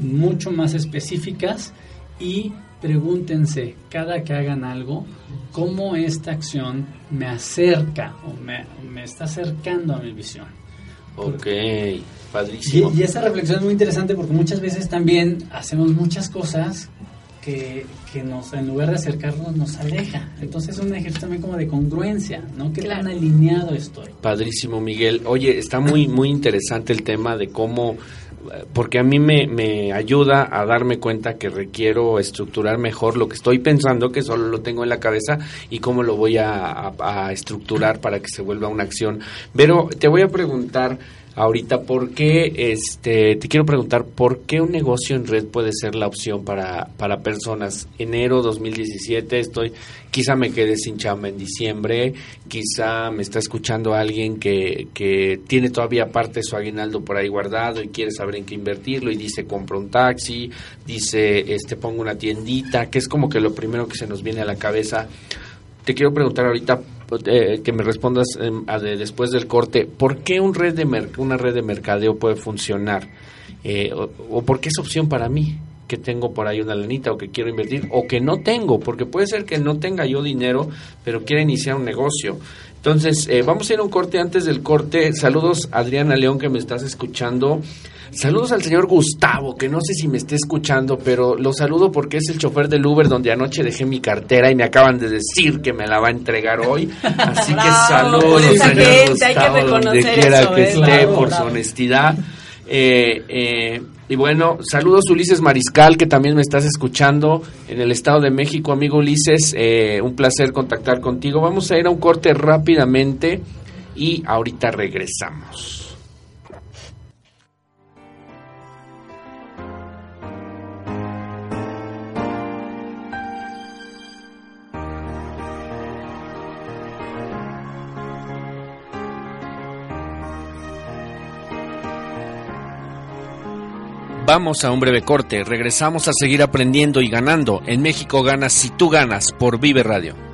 mucho más específicas y pregúntense cada que hagan algo, cómo esta acción me acerca o me, me está acercando a mi visión. Ok, padrísimo. Y, esa reflexión es muy interesante porque muchas veces también hacemos muchas cosas que, que, nos, en lugar de acercarnos, nos aleja. Entonces es un ejercicio también como de congruencia, ¿no? Que tan alineado estoy. Padrísimo, Miguel. Oye, está muy, muy interesante el tema de cómo porque a mí me, me, ayuda a darme cuenta que requiero estructurar mejor lo que estoy pensando, que solo lo tengo en la cabeza, y cómo lo voy a, a estructurar para que se vuelva una acción. Pero te voy a preguntar, ahorita por qué, este, te quiero preguntar, ¿por qué un negocio en red puede ser la opción para, para personas? Enero 2017 estoy, quizá me quede sin chamba en diciembre, quizá me está escuchando alguien que, que tiene todavía parte de su aguinaldo por ahí guardado y quiere saber en qué invertirlo y dice compro un taxi, dice este pongo una tiendita, que es como que lo primero que se nos viene a la cabeza. Te quiero preguntar ahorita eh, que me respondas em, después del corte, ¿por qué un red de una red de mercadeo puede funcionar? Eh, o, por qué es opción para mí? Que tengo por ahí una lanita o que quiero invertir o que no tengo, porque puede ser que no tenga yo dinero, pero quiera iniciar un negocio. Entonces, eh, vamos a ir a un corte antes del corte. Saludos, Adriana León, que me estás escuchando. Saludos al señor Gustavo, que no sé si me esté escuchando, pero lo saludo porque es el chofer del Uber donde anoche dejé mi cartera y me acaban de decir que me la va a entregar hoy. Así que saludos, señor Gustavo, donde quiera que ¿eh? esté, por su honestidad. Eh, eh, y bueno, saludos Ulises Mariscal, que también me estás escuchando en el Estado de México, amigo Ulises. un placer contactar contigo. Vamos a ir a un corte rápidamente y ahorita regresamos. Vamos a un breve corte, regresamos a seguir aprendiendo y ganando. En México ganas si tú ganas por Vive Radio.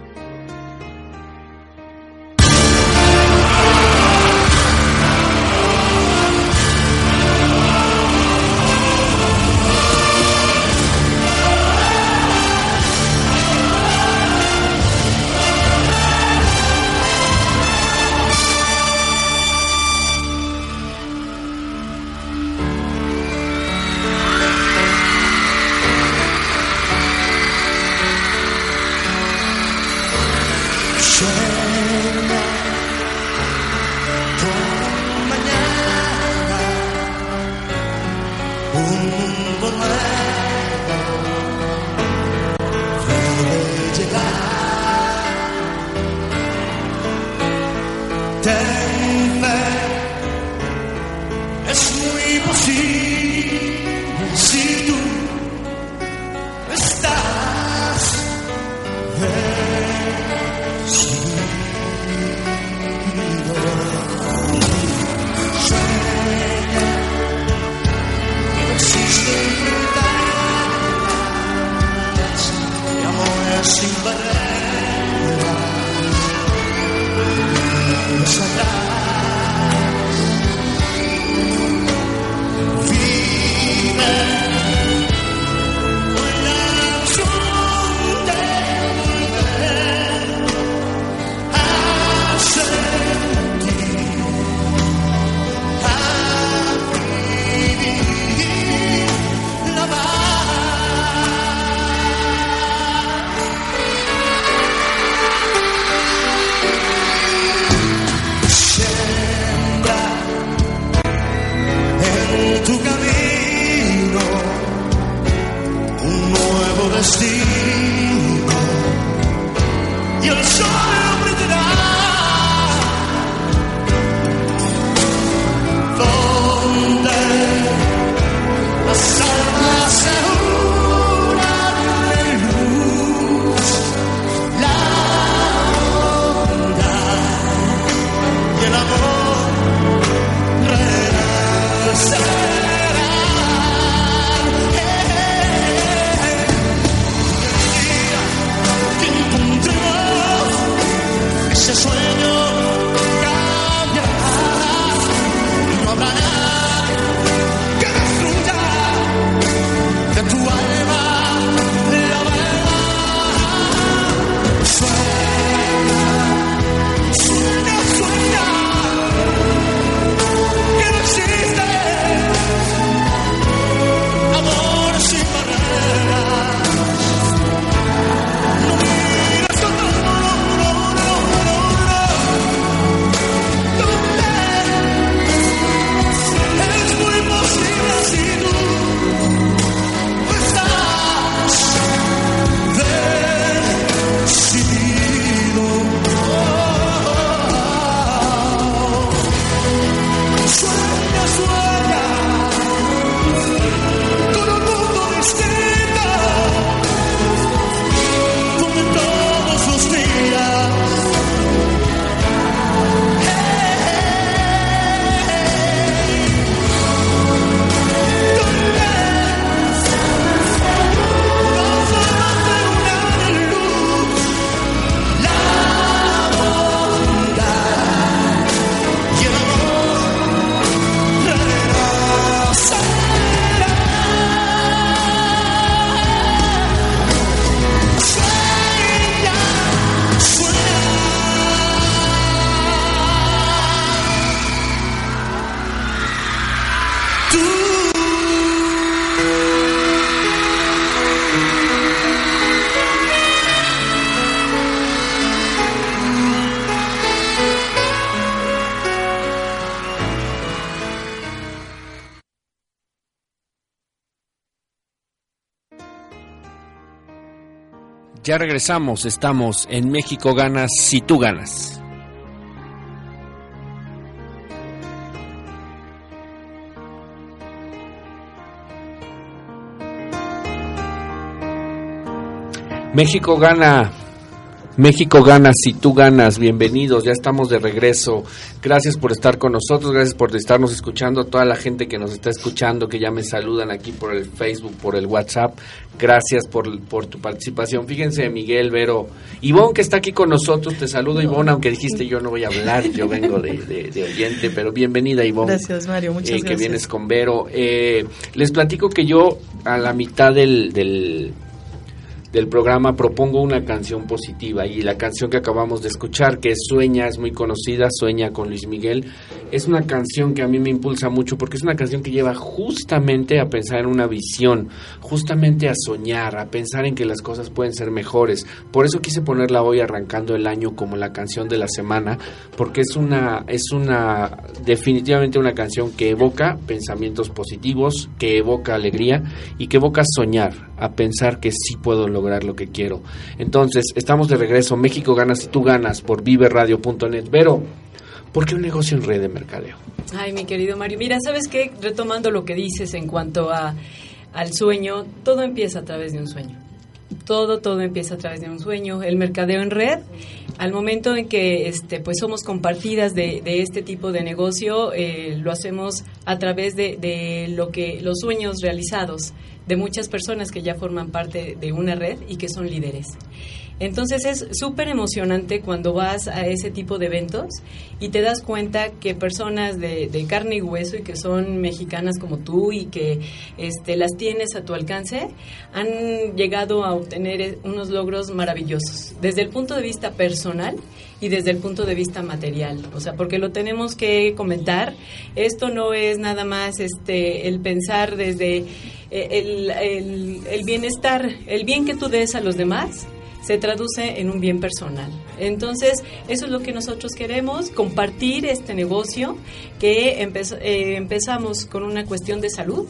Ya regresamos, estamos en México Ganas si tú ganas. México gana México gana si tú ganas. Bienvenidos, ya estamos de regreso. Gracias por estar con nosotros, gracias por estarnos escuchando. Toda la gente que nos está escuchando, que ya me saludan aquí por el Facebook, por el WhatsApp. Gracias por, por tu participación. Fíjense, Miguel, Vero. Ivonne, que está aquí con nosotros, te saludo, Ivonne, aunque dijiste yo no voy a hablar, yo vengo de, de, oyente, pero bienvenida, Ivonne. Gracias, Mario, muchas eh, gracias. Que vienes con Vero. Eh, les platico que yo, a la mitad del, del del programa propongo una canción positiva y la canción que acabamos de escuchar, que es Sueña, es muy conocida, Sueña con Luis Miguel, es una canción que a mí me impulsa mucho porque es una canción que lleva justamente a pensar en una visión, justamente a soñar, a pensar en que las cosas pueden ser mejores. Por eso quise ponerla hoy arrancando el año como la canción de la semana, porque es una es una definitivamente una canción que evoca pensamientos positivos, que evoca alegría y que evoca soñar, a pensar que sí puedo lograr lo que quiero. Entonces, estamos de regreso. México ganas y tú ganas por viveradio.net. Pero, ¿por qué un negocio en red de mercadeo? Ay, mi querido Mario. Mira, ¿sabes qué? Retomando lo que dices en cuanto a, al sueño, todo empieza a través de un sueño. Todo, todo empieza a través de un sueño. El mercadeo en red, al momento en que este, pues somos compartidas de, este tipo de negocio, eh, lo hacemos a través de, de lo que los sueños realizados de muchas personas que ya forman parte de una red y que son líderes. Entonces es súper emocionante cuando vas a ese tipo de eventos y te das cuenta que personas de, carne y hueso y que son mexicanas como tú y que este, las tienes a tu alcance han llegado a obtener unos logros maravillosos desde el punto de vista personal y desde el punto de vista material, o sea, porque lo tenemos que comentar. Esto no es nada más este el pensar desde el, el, el bienestar, el bien que tú des a los demás se traduce en un bien personal. Entonces, eso es lo que nosotros queremos, compartir este negocio que eh, empezamos con una cuestión de salud.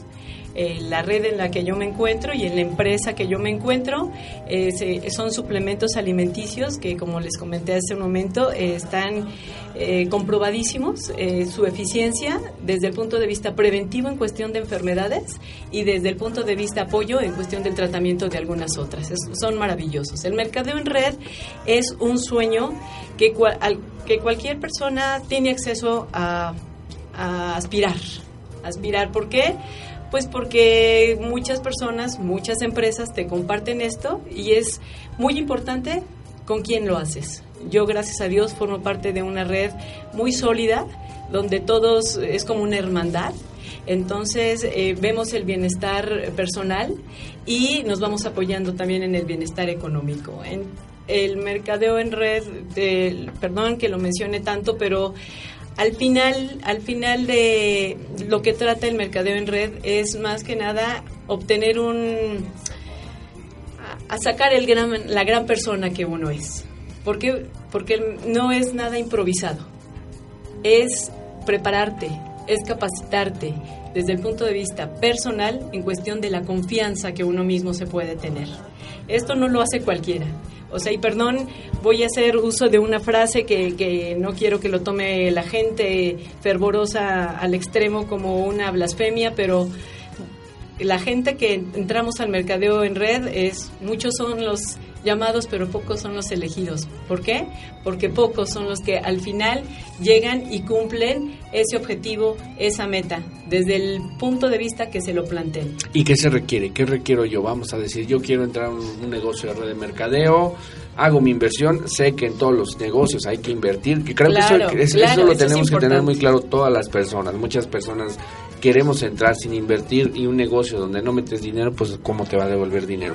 Eh, la red en la que yo me encuentro y en la empresa que yo me encuentro eh, son suplementos alimenticios que, como les comenté hace un momento, eh, están comprobadísimos su eficiencia desde el punto de vista preventivo en cuestión de enfermedades y desde el punto de vista apoyo en cuestión del tratamiento de algunas otras. Son maravillosos. El mercadeo en red es un sueño que, cual, al, que cualquier persona tiene acceso a, a aspirar. Aspirar, ¿por qué? Pues porque muchas personas, muchas empresas te comparten esto y es muy importante con quién lo haces. Yo, gracias a Dios, formo parte de una red muy sólida donde todos es como una hermandad. Entonces eh, vemos el bienestar personal y nos vamos apoyando también en el bienestar económico. En el mercadeo en red, perdón que lo mencione tanto, pero al final, al final de lo que trata el mercadeo en red es más que nada obtener un a sacar el gran, la gran persona que uno es. Porque, porque no es nada improvisado. Es prepararte, es capacitarte desde el punto de vista personal en cuestión de la confianza que uno mismo se puede tener. Esto no lo hace cualquiera. O sea, y perdón, voy a hacer uso de una frase que, que, no quiero que lo tome la gente fervorosa al extremo como una blasfemia, pero la gente que entramos al mercadeo en red es, muchos son los llamados, pero pocos son los elegidos. ¿Por qué? Porque pocos son los que al final llegan y cumplen ese objetivo, esa meta, desde el punto de vista que se lo planteen. ¿Y qué se requiere? ¿Qué requiero yo? Vamos a decir, yo quiero entrar a un, un negocio de red de mercadeo, hago mi inversión, sé que en todos los negocios hay que invertir, que creo claro, que eso, claro, eso lo eso tenemos es que tener muy claro todas las personas. Muchas personas queremos entrar sin invertir y un negocio donde no metes dinero, pues ¿cómo te va a devolver dinero?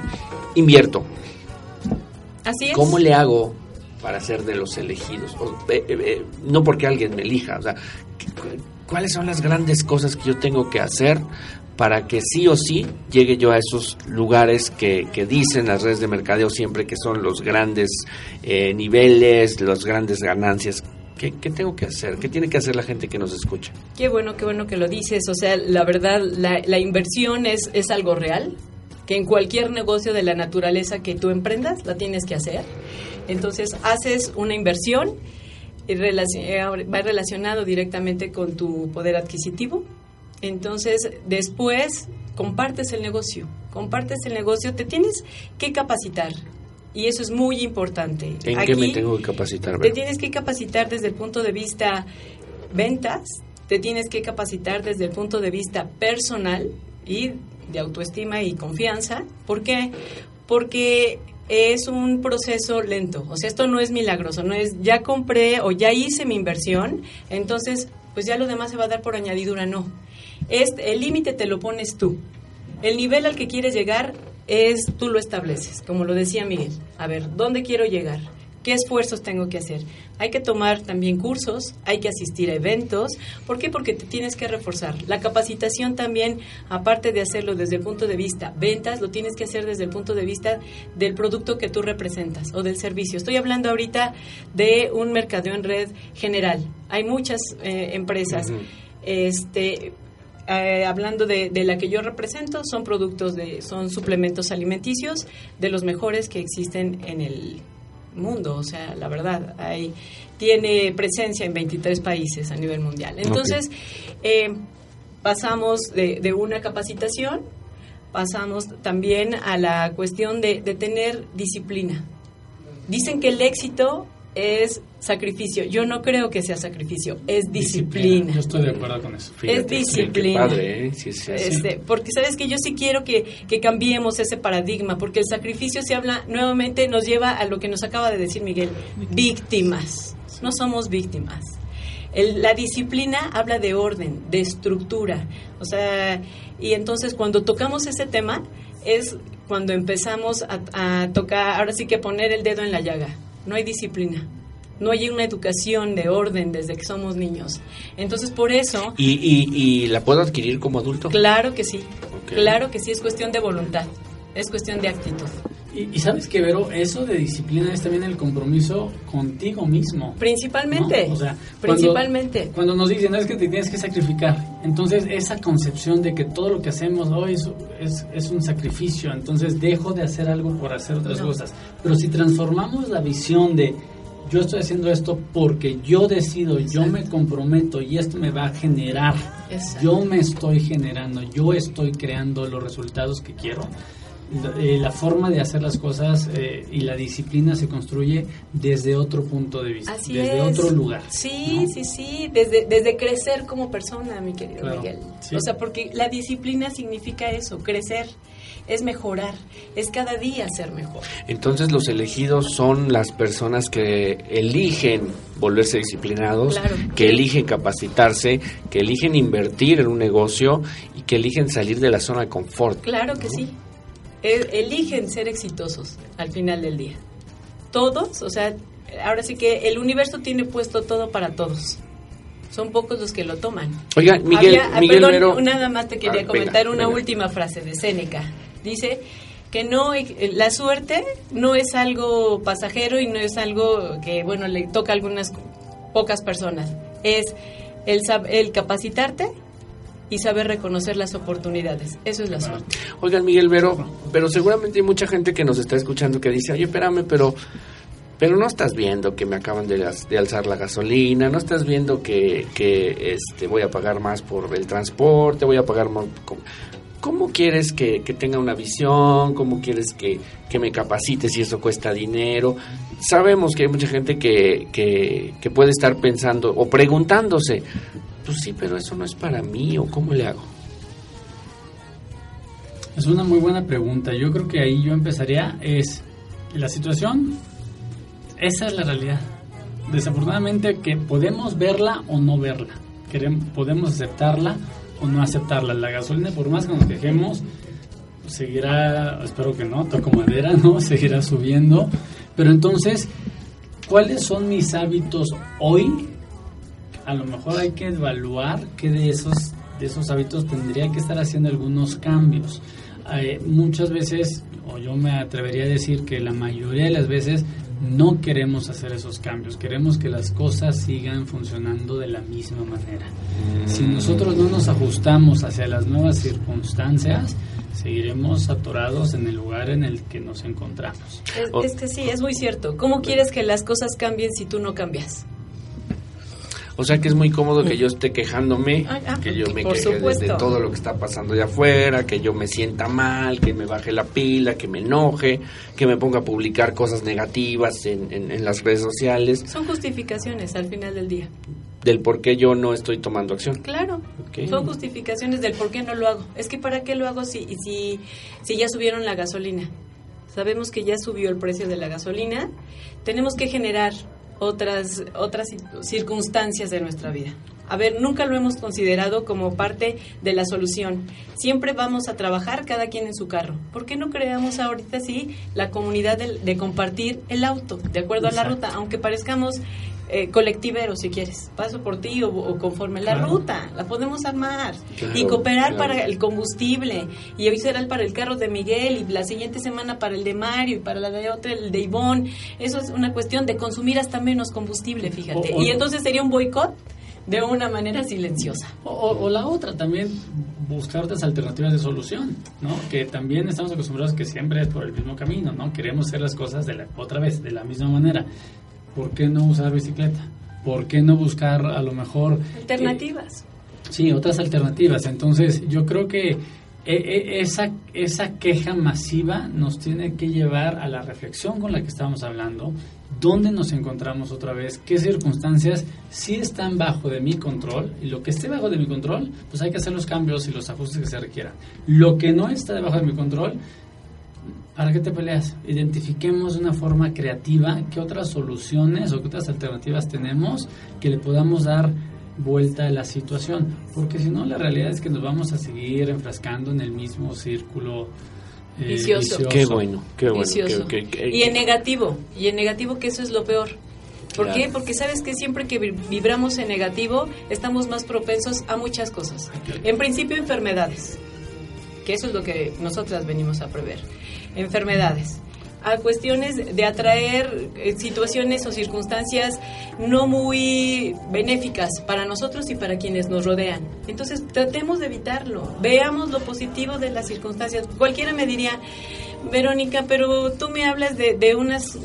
Invierto. Así es. ¿Cómo le hago para ser de los elegidos? O, eh, eh, no porque alguien me elija, o sea, ¿cuáles son las grandes cosas que yo tengo que hacer para que sí o sí llegue yo a esos lugares que, que dicen las redes de mercadeo siempre que son los grandes eh, niveles, las grandes ganancias? ¿Qué, ¿Qué, tengo que hacer? ¿Qué tiene que hacer la gente que nos escucha? Qué bueno, qué bueno que lo dices. O sea, la verdad, la, la inversión es, es algo real que en cualquier negocio de la naturaleza que tú emprendas, la tienes que hacer. Entonces, haces una inversión, y eh, va relacionado directamente con tu poder adquisitivo. Entonces, después compartes el negocio, compartes el negocio, te tienes que capacitar. Y eso es muy importante. ¿En qué me tengo que capacitar? Te tienes que capacitar desde el punto de vista ventas, te tienes que capacitar desde el punto de vista personal y de autoestima y confianza. ¿Por qué? Porque es un proceso lento. O sea, esto no es milagroso, no es ya compré o ya hice mi inversión, entonces pues ya lo demás se va a dar por añadidura, no. Este, el límite te lo pones tú. El nivel al que quieres llegar es tú lo estableces, como lo decía Miguel. A ver, ¿dónde quiero llegar? ¿Qué esfuerzos tengo que hacer? Hay que tomar también cursos, hay que asistir a eventos. ¿Por qué? Porque te tienes que reforzar. La capacitación también, aparte de hacerlo desde el punto de vista ventas, lo tienes que hacer desde el punto de vista del producto que tú representas o del servicio. Estoy hablando ahorita de un mercadeo en red general. Hay muchas eh, empresas. Este, eh, hablando de, de, la que yo represento, son productos de, son suplementos alimenticios de los mejores que existen en el mundo, o sea, la verdad, hay, tiene presencia en 23 países a nivel mundial. Entonces, eh, pasamos de, una capacitación, pasamos también a la cuestión de, de tener disciplina. Dicen que el éxito es sacrificio. Yo no creo que sea sacrificio, es disciplina. Yo estoy de acuerdo con eso. es disciplina. ¿eh? este, porque sabes que yo sí quiero que, que, cambiemos ese paradigma, porque el sacrificio se habla nuevamente, nos lleva a lo que nos acaba de decir Miguel, víctimas. No somos víctimas. la disciplina habla de orden, de estructura. O sea, y entonces cuando tocamos ese tema es cuando empezamos a, a tocar, ahora sí que poner el dedo en la llaga no hay disciplina. No hay una educación de orden desde que somos niños. Entonces, por eso... ¿Y, y, la puedo adquirir como adulto? Claro que sí. Claro que sí, es cuestión de voluntad. Es cuestión de actitud. Y, sabes que, Vero, eso de disciplina es también el compromiso contigo mismo. Principalmente. O sea, principalmente. Cuando nos dicen, es que te tienes que sacrificar. Entonces, esa concepción de que todo lo que hacemos hoy es, es, un sacrificio. Entonces, dejo de hacer algo por hacer otras cosas. Pero si transformamos la visión de yo estoy haciendo esto porque yo decido, yo me comprometo y esto me va a generar. Yo me estoy generando, yo estoy creando los resultados que quiero la forma de hacer las cosas eh, y la disciplina se construye desde otro punto de vista, desde otro lugar. Sí, sí, sí, desde, desde crecer como persona, mi querido Miguel. O sea, porque la disciplina significa eso, crecer, es mejorar, es cada día ser mejor. Entonces los elegidos son las personas que eligen volverse disciplinados, que eligen capacitarse, que eligen invertir en un negocio y que eligen salir de la zona de confort. Claro que sí. E, eligen ser exitosos al final del día. Todos, o sea, ahora sí que el universo tiene puesto todo para todos. Son pocos los que lo toman. Oiga, Miguel, Miguel perdón, nada más te quería ah, comentar una última frase de Séneca. Dice que no la suerte no es algo pasajero y no es algo que bueno le toca a algunas pocas personas. Es el, el capacitarte y saber reconocer las oportunidades. Eso es la suerte. Oigan, Miguel Vero, pero seguramente hay mucha gente que nos está escuchando que dice, oye, espérame, pero pero no estás viendo que me acaban de, alzar la gasolina, no estás viendo que, que este, voy a pagar más por el transporte, voy a pagar más... ¿Cómo quieres que, que tenga una visión? ¿Cómo quieres que, que, me capacite si eso cuesta dinero? Sabemos que hay mucha gente que, que puede estar pensando o preguntándose, pues sí, pero eso no es para mí, o cómo le hago. Es una muy buena pregunta. Yo creo que ahí yo empezaría es la situación, esa es la realidad. Desafortunadamente que podemos verla o no verla. Queremos, podemos aceptarla o no aceptarla. La gasolina, por más que nos quejemos, seguirá, espero que no, toco madera, ¿no? Seguirá subiendo. Pero entonces, ¿cuáles son mis hábitos hoy a lo mejor hay que evaluar qué de esos, de esos hábitos tendría que estar haciendo algunos cambios. Eh, muchas veces, o yo me atrevería a decir que la mayoría de las veces no queremos hacer esos cambios, queremos que las cosas sigan funcionando de la misma manera. Si nosotros no nos ajustamos hacia las nuevas circunstancias, seguiremos atorados en el lugar en el que nos encontramos. Es, que sí, es muy cierto. ¿Cómo quieres que las cosas cambien si tú no cambias? O sea que es muy cómodo que yo esté quejándome, ah, ah, que yo me queje de, todo lo que está pasando allá afuera, que yo me sienta mal, que me baje la pila, que me enoje, que me ponga a publicar cosas negativas en, en las redes sociales. Son justificaciones al final del día del por qué yo no estoy tomando acción. Claro, son justificaciones del por qué no lo hago. Es que para qué lo hago si, si, si ya subieron la gasolina. Sabemos que ya subió el precio de la gasolina. Tenemos que generar otras, otras circunstancias de nuestra vida. A ver, nunca lo hemos considerado como parte de la solución. Siempre vamos a trabajar cada quien en su carro. ¿Por qué no creamos ahorita sí la comunidad de, compartir el auto de acuerdo a la ruta? Aunque parezcamos eh, colectivero, si quieres. Paso por ti o, conforme la ruta. La podemos armar. y cooperar para el combustible. Y hoy será para el carro de Miguel y la siguiente semana para el de Mario y para la de otra el de Ivonne. Eso es una cuestión de consumir hasta menos combustible, fíjate. y entonces sería un boicot de una manera silenciosa. O, la otra, también buscar otras alternativas de solución, ¿no? Que también estamos acostumbrados que siempre es por el mismo camino, ¿no? Queremos hacer las cosas de la, otra vez, de la misma manera. ¿Por qué no usar bicicleta? ¿Por qué no buscar a lo mejor... Alternativas. sí, otras alternativas. Entonces, yo creo que e, e, esa, esa queja masiva nos tiene que llevar a la reflexión con la que estábamos hablando, dónde nos encontramos otra vez, qué circunstancias sí están bajo de mi control y lo que esté bajo de mi control, pues hay que hacer los cambios y los ajustes que se requieran. Lo que no está debajo de mi control, ¿para qué te peleas? Identifiquemos de una forma creativa qué otras soluciones o qué otras alternativas tenemos que le podamos dar vuelta a la situación, porque si no la realidad es que nos vamos a seguir enfrascando en el mismo círculo eh, vicioso. Qué bueno, qué bueno. y en negativo, y en negativo que eso es lo peor. ¿Por qué? Porque sabes que siempre que vibramos en negativo estamos más propensos a muchas cosas. En principio enfermedades, que eso es lo que nosotras venimos a prever. Enfermedades a cuestiones de atraer eh, situaciones o circunstancias no muy benéficas para nosotros y para quienes nos rodean. Entonces tratemos de evitarlo, veamos lo positivo de las circunstancias. Cualquiera me diría, Verónica, pero tú me hablas de, unas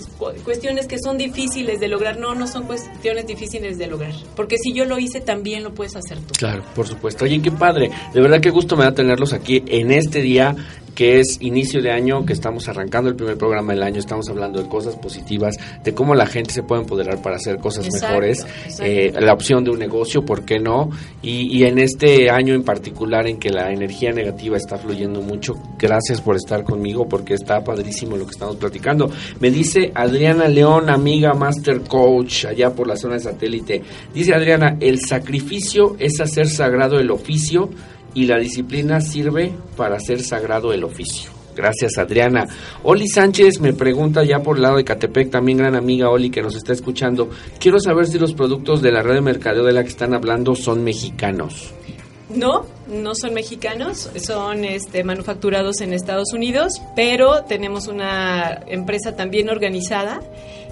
cuestiones que son difíciles de lograr. No, no son cuestiones difíciles de lograr. Porque si yo lo hice, también lo puedes hacer tú. Claro, por supuesto. Oye, qué padre. De verdad, qué gusto me da tenerlos aquí en este día que es inicio de año, que estamos arrancando el primer programa del año, estamos hablando de cosas positivas, de cómo la gente se puede empoderar para hacer cosas mejores, eh, la opción de un negocio, ¿por qué no? Y, y, en este año en particular en que la energía negativa está fluyendo mucho, gracias por estar conmigo porque está padrísimo lo que estamos platicando. Me dice Adriana León, amiga Master Coach, allá por la zona de satélite, dice Adriana, el sacrificio es hacer sagrado el oficio, y la disciplina sirve para hacer sagrado el oficio. Gracias, Adriana. Oli Sánchez me pregunta ya por el lado de Catepec, también gran amiga Oli que nos está escuchando. Quiero saber si los productos de la red de mercadeo de la que están hablando son mexicanos. No, no son mexicanos, son este, manufacturados en Estados Unidos, pero tenemos una empresa también organizada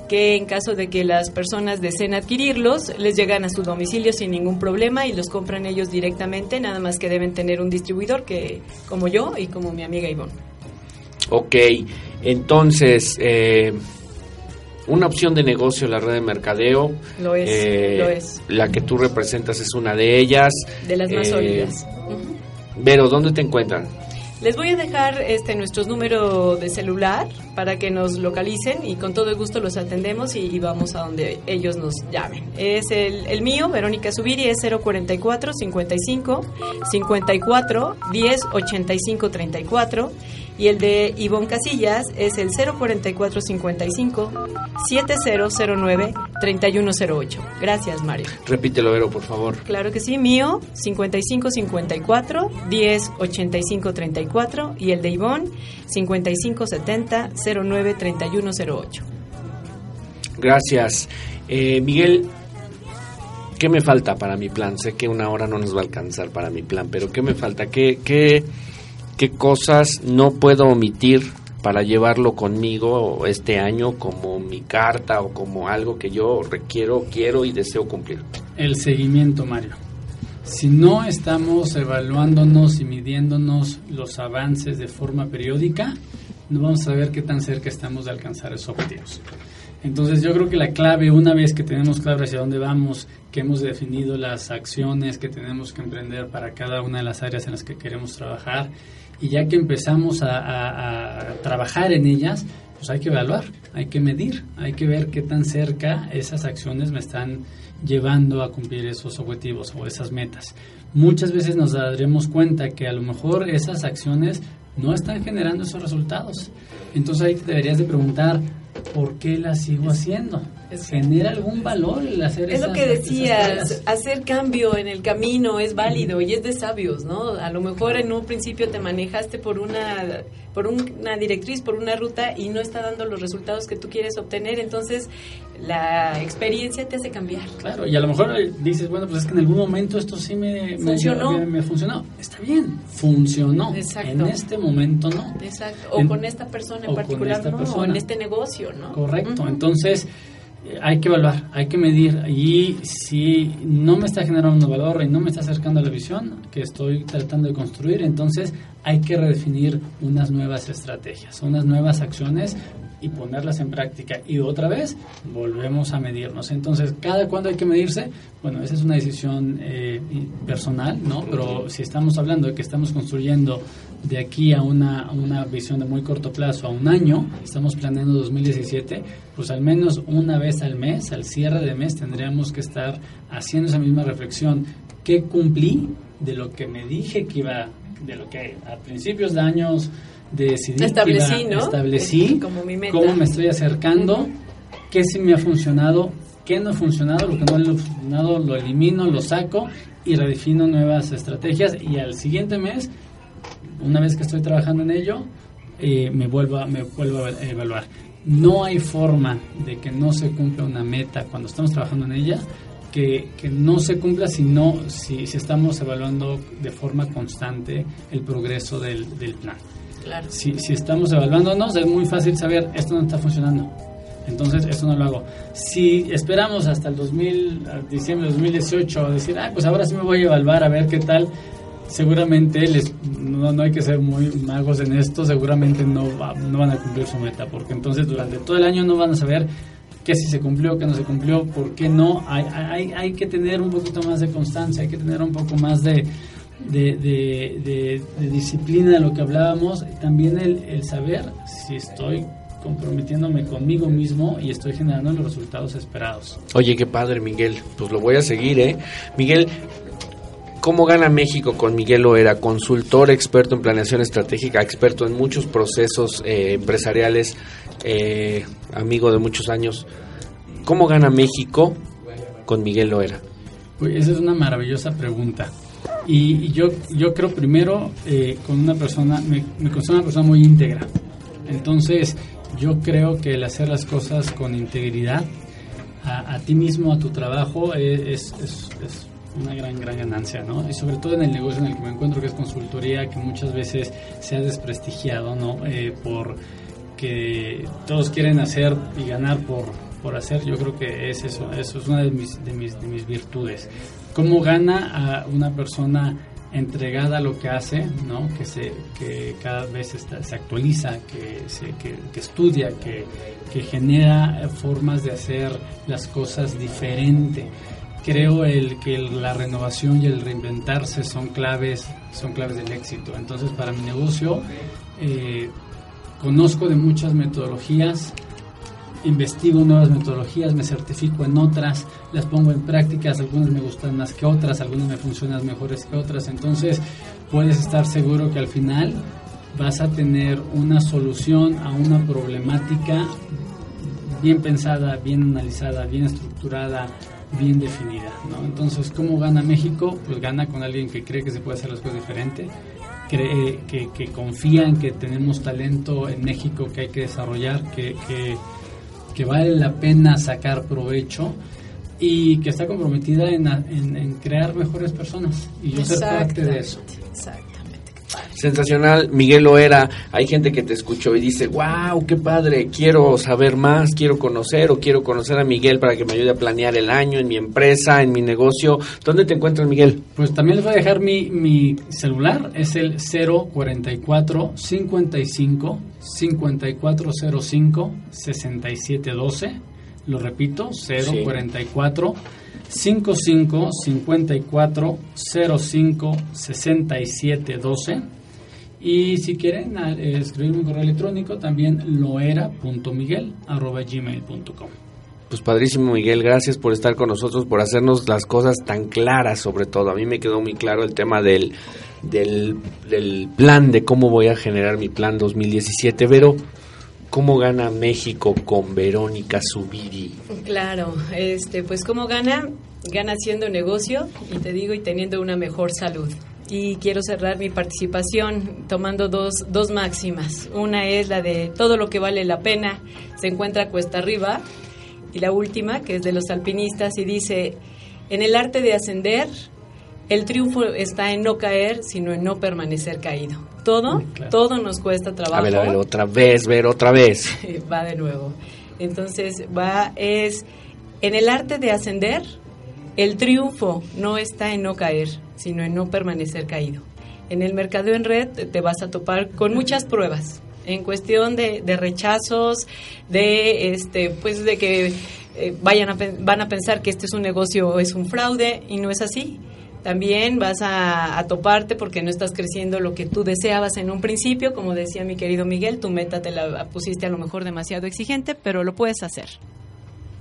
que en caso de que las personas deseen adquirirlos, les llegan a su domicilio sin ningún problema y los compran ellos directamente, nada más que deben tener un distribuidor que como yo y como mi amiga Ivonne. Ok, entonces, eh, una opción de negocio la red de mercadeo. Lo es, eh, lo es. La que tú representas es una de ellas. De las más eh, sólidas. Vero, ¿dónde te encuentran? Les voy a dejar este nuestro número de celular para que nos localicen y con todo el gusto los atendemos y, vamos a donde ellos nos llamen. Es el, el mío, Verónica Subiri, es 044 55 54 10 85 34 y el de Ivonne Casillas es el 04455 7009 3108. Gracias, Mario. Repítelo, Vero, por favor. Claro que sí, mío 5554 1085 34 y el de Ivonne 5570 09 3108. Gracias. Eh, Miguel, ¿qué me falta para mi plan? Sé que una hora no nos va a alcanzar para mi plan, pero ¿qué me falta? ¿Qué, qué, qué cosas no puedo omitir para llevarlo conmigo este año como mi carta o como algo que yo requiero, quiero y deseo cumplir. El seguimiento, Mario. Si no estamos evaluándonos y midiéndonos los avances de forma periódica, no vamos a ver qué tan cerca estamos de alcanzar esos objetivos. Entonces yo creo que la clave, una vez que tenemos claro hacia dónde vamos, que hemos definido las acciones que tenemos que emprender para cada una de las áreas en las que queremos trabajar, y ya que empezamos a, a trabajar en ellas, pues hay que evaluar, hay que medir, hay que ver qué tan cerca esas acciones me están llevando a cumplir esos objetivos o esas metas. Muchas veces nos daremos cuenta que a lo mejor esas acciones no están generando esos resultados. Entonces ahí te deberías de preguntar, ¿por qué las sigo haciendo? ¿Genera algún valor el hacer Es lo que decías, hacer cambio en el camino es válido y es de sabios, ¿no? A lo mejor en un principio te manejaste por una por una directriz, por una ruta y no está dando los resultados que tú quieres obtener, entonces la experiencia te hace cambiar. Claro, y a lo mejor dices, bueno, pues es que en algún momento esto sí me funcionó. Me, funcionó. Está bien, funcionó. Exacto. En este momento no. Exacto. O con esta persona en particular no, o en este negocio, ¿no? Correcto. Entonces, hay que evaluar, hay que medir y si no me está generando valor y no me está acercando a la visión que estoy tratando de construir, entonces hay que redefinir unas nuevas estrategias, unas nuevas acciones y ponerlas en práctica. Y otra vez volvemos a medirnos. Entonces, ¿cada cuándo hay que medirse? Bueno, esa es una decisión eh, personal, ¿no? Pero si estamos hablando de que estamos construyendo de aquí a una, una visión de muy corto plazo, a un año, estamos planeando 2017, pues al menos una vez al mes, al cierre de mes, tendríamos que estar haciendo esa misma reflexión. ¿Qué cumplí de lo que me dije que iba, de lo que a principios de años decidí establecí, ¿no? establecí cómo me estoy acercando, qué sí me ha funcionado, qué no ha funcionado, lo que no ha funcionado lo elimino, lo saco y redefino nuevas estrategias y al siguiente mes una vez que estoy trabajando en ello, eh, me, vuelvo a, me vuelvo a evaluar. No hay forma de que no se cumpla una meta cuando estamos trabajando en ella que, que no se cumpla si, no, si, si, estamos evaluando de forma constante el progreso del, del plan. Claro. Si, si estamos evaluándonos, es muy fácil saber esto no está funcionando. Entonces, esto no lo hago. Si esperamos hasta el 2000, diciembre de 2018 a decir, ah, pues ahora sí me voy a evaluar a ver qué tal, seguramente les, no, no, hay que ser muy magos en esto, seguramente no, no van a cumplir su meta, porque entonces durante todo el año no van a saber qué si se cumplió, qué no se cumplió, por qué no. Hay, hay, hay que tener un poquito más de constancia, hay que tener un poco más de, de, disciplina de lo que hablábamos, también el saber si estoy comprometiéndome conmigo mismo y estoy generando los resultados esperados. Oye, qué padre, Miguel. Pues lo voy a seguir, ¿eh? Miguel, ¿Cómo gana México con Miguel Loera, consultor, experto en planeación estratégica, experto en muchos procesos eh, empresariales, eh, amigo de muchos años? ¿Cómo gana México con Miguel Loera? Pues esa es una maravillosa pregunta. Y, yo, yo creo primero eh, con una persona, me, me considero una persona muy íntegra. Entonces, yo creo que el hacer las cosas con integridad a, ti mismo, a tu trabajo, es, es una gran, gran ganancia, ¿no? Y sobre todo en el negocio en el que me encuentro, que es consultoría, que muchas veces se ha desprestigiado, ¿no? Eh, por que todos quieren hacer y ganar por, por hacer, yo creo que es eso, eso es una de mis, de mis, de mis virtudes. ¿Cómo gana a una persona entregada a lo que hace, ¿no? que, se, que cada vez se actualiza, que, se, que, que estudia, que, que genera formas de hacer las cosas diferente creo el que la renovación y el reinventarse son claves son claves del éxito. Entonces para mi negocio eh, conozco de muchas metodologías investigo nuevas metodologías me certifico en otras las pongo en prácticas algunas me gustan más que otras algunas me funcionan mejores que otras. Entonces puedes estar seguro que al final vas a tener una solución a una problemática bien pensada, bien analizada, bien estructurada, bien definida, ¿no? Entonces, ¿cómo gana México? Pues gana con alguien que cree que se puede hacer las cosas diferente, cree que, que confía en que tenemos talento en México que hay que desarrollar, que, que, que vale la pena sacar provecho y que está comprometida en, en, en crear mejores personas y yo ser parte de eso. Padre. Sensacional, Miguel Loera. Hay gente que te escuchó y dice, wow, qué padre, quiero saber más, quiero conocer o quiero conocer a Miguel para que me ayude a planear el año en mi empresa, en mi negocio. ¿Dónde te encuentras, Miguel? Pues también les voy a dejar mi, mi celular, es el 044 55 5405 6712. Lo repito, 044 55 54 05 67 12. Y si quieren eh, escribir un correo electrónico, también loera.miguel.gmail.com. Pues padrísimo Miguel, gracias por estar con nosotros, por hacernos las cosas tan claras sobre todo. A mí me quedó muy claro el tema del, del, del plan de cómo voy a generar mi plan 2017. Pero, ¿cómo gana México con Verónica Zubiri? Claro, este, pues cómo gana, gana haciendo negocio y te digo y teniendo una mejor salud. Y quiero cerrar mi participación tomando dos, dos máximas. Una es la de todo lo que vale la pena se encuentra cuesta arriba. Y la última, que es de los alpinistas, y dice, en el arte de ascender, el triunfo está en no caer, sino en no permanecer caído. Todo, todo nos cuesta trabajo. A ver, a ver, otra vez, ver, otra vez. va de nuevo. Entonces, va, es, en el arte de ascender, el triunfo no está en no caer, sino en no permanecer caído. En el mercado en red te vas a topar con muchas pruebas en cuestión de, rechazos, de este, pues de que eh, vayan a, van a pensar que este es un negocio o es un fraude y no es así. También vas a, toparte porque no estás creciendo lo que tú deseabas en un principio, como decía mi querido Miguel, tu meta te la pusiste a lo mejor demasiado exigente, pero lo puedes hacer.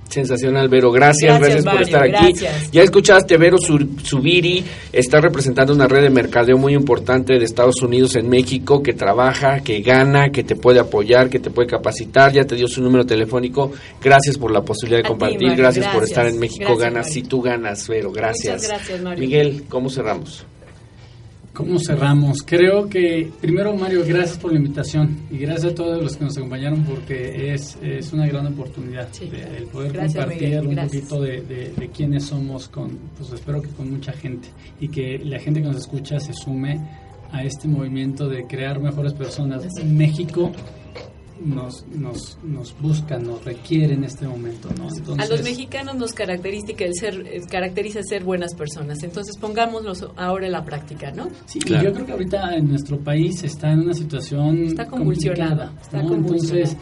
Sensacional, Vero. Gracias, gracias, por estar aquí. Ya escuchaste, Vero Subiri está representando una red de mercadeo muy importante de Estados Unidos en México que trabaja, que gana, que te puede apoyar, que te puede capacitar. Ya te dio su número telefónico. Gracias por la posibilidad de compartir. gracias, por estar en México Ganas. Si tú ganas, Vero. Gracias. gracias, Mario. Miguel, ¿cómo cerramos? ¿Cómo cerramos? Creo que, primero Mario, gracias por la invitación y gracias a todos los que nos acompañaron porque es, es una gran oportunidad el poder compartir un poquito de, de, quiénes somos, con, pues espero que con mucha gente y que la gente que nos escucha se sume a este movimiento de crear mejores personas. En México nos, nos, nos buscan, nos requiere en este momento. a los mexicanos nos caracteriza el ser, eh, caracteriza ser buenas personas, entonces pongámoslo ahora en la práctica, ¿no? Sí, y yo creo que ahorita en nuestro país está en una situación está complicada. Está Entonces,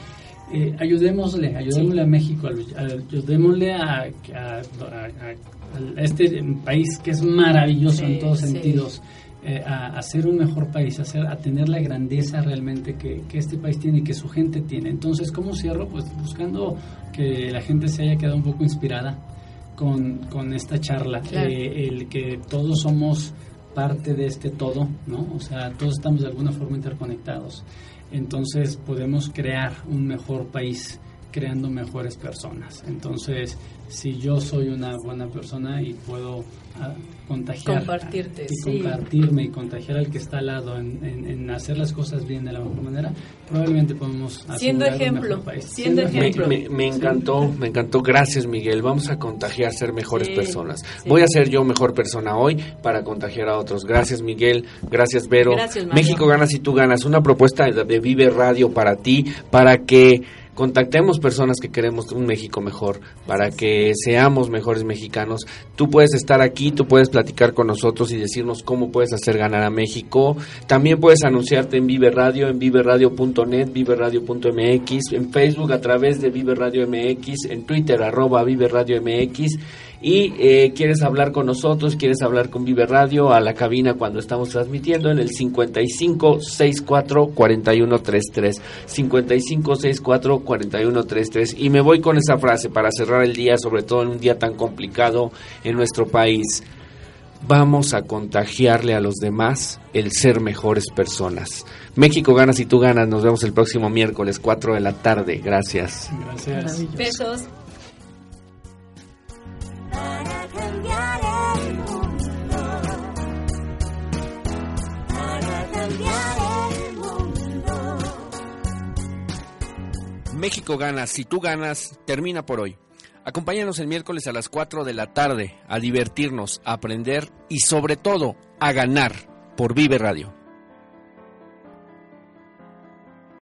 eh, ayudémosle, ayudémosle a México, ayudémosle a, a, este país que es maravilloso en todos sentidos eh, a, ser un mejor país, a, a tener la grandeza realmente que, este país tiene y que su gente tiene. Entonces, ¿cómo cierro? Pues buscando que la gente se haya quedado un poco inspirada con, con esta charla, eh, el que todos somos parte de este todo, ¿no? O sea, todos estamos de alguna forma interconectados. Entonces podemos crear un mejor país creando mejores personas. Entonces, si yo soy una buena persona y puedo ah, contagiar compartirte y compartirme y contagiar al que está al lado en, hacer las cosas bien de la mejor manera probablemente podemos siendo ejemplo país. siendo, ejemplo. me, encantó me encantó. Gracias Miguel. Vamos a contagiar ser mejores personas. voy a ser yo mejor persona hoy para contagiar a otros. Gracias Miguel. Gracias Vero. México ganas y tú ganas. Una propuesta de Vive Radio para ti para que contactemos personas que queremos un México mejor, para que seamos mejores mexicanos. Tú puedes estar aquí, tú puedes platicar con nosotros y decirnos cómo puedes hacer ganar a México. También puedes anunciarte en Vive Radio, en viveradio.net, viveradio.mx, en Facebook a través de Vive Radio MX, en Twitter arroba Vive Radio MX y eh, quieres hablar con nosotros, quieres hablar con Vive Radio a la cabina cuando estamos transmitiendo en el 55 64 4133 55 64 4133 y me voy con esa frase para cerrar el día, sobre todo en un día tan complicado en nuestro país. Vamos a contagiarle a los demás el ser mejores personas. México ganas y tú ganas. Nos vemos el próximo miércoles 4 de la tarde. Gracias. Gracias. Besos. México gana, si tú ganas, termina por hoy. Acompáñanos el miércoles a las 4 de la tarde a divertirnos, a aprender y sobre todo a ganar por Vive Radio.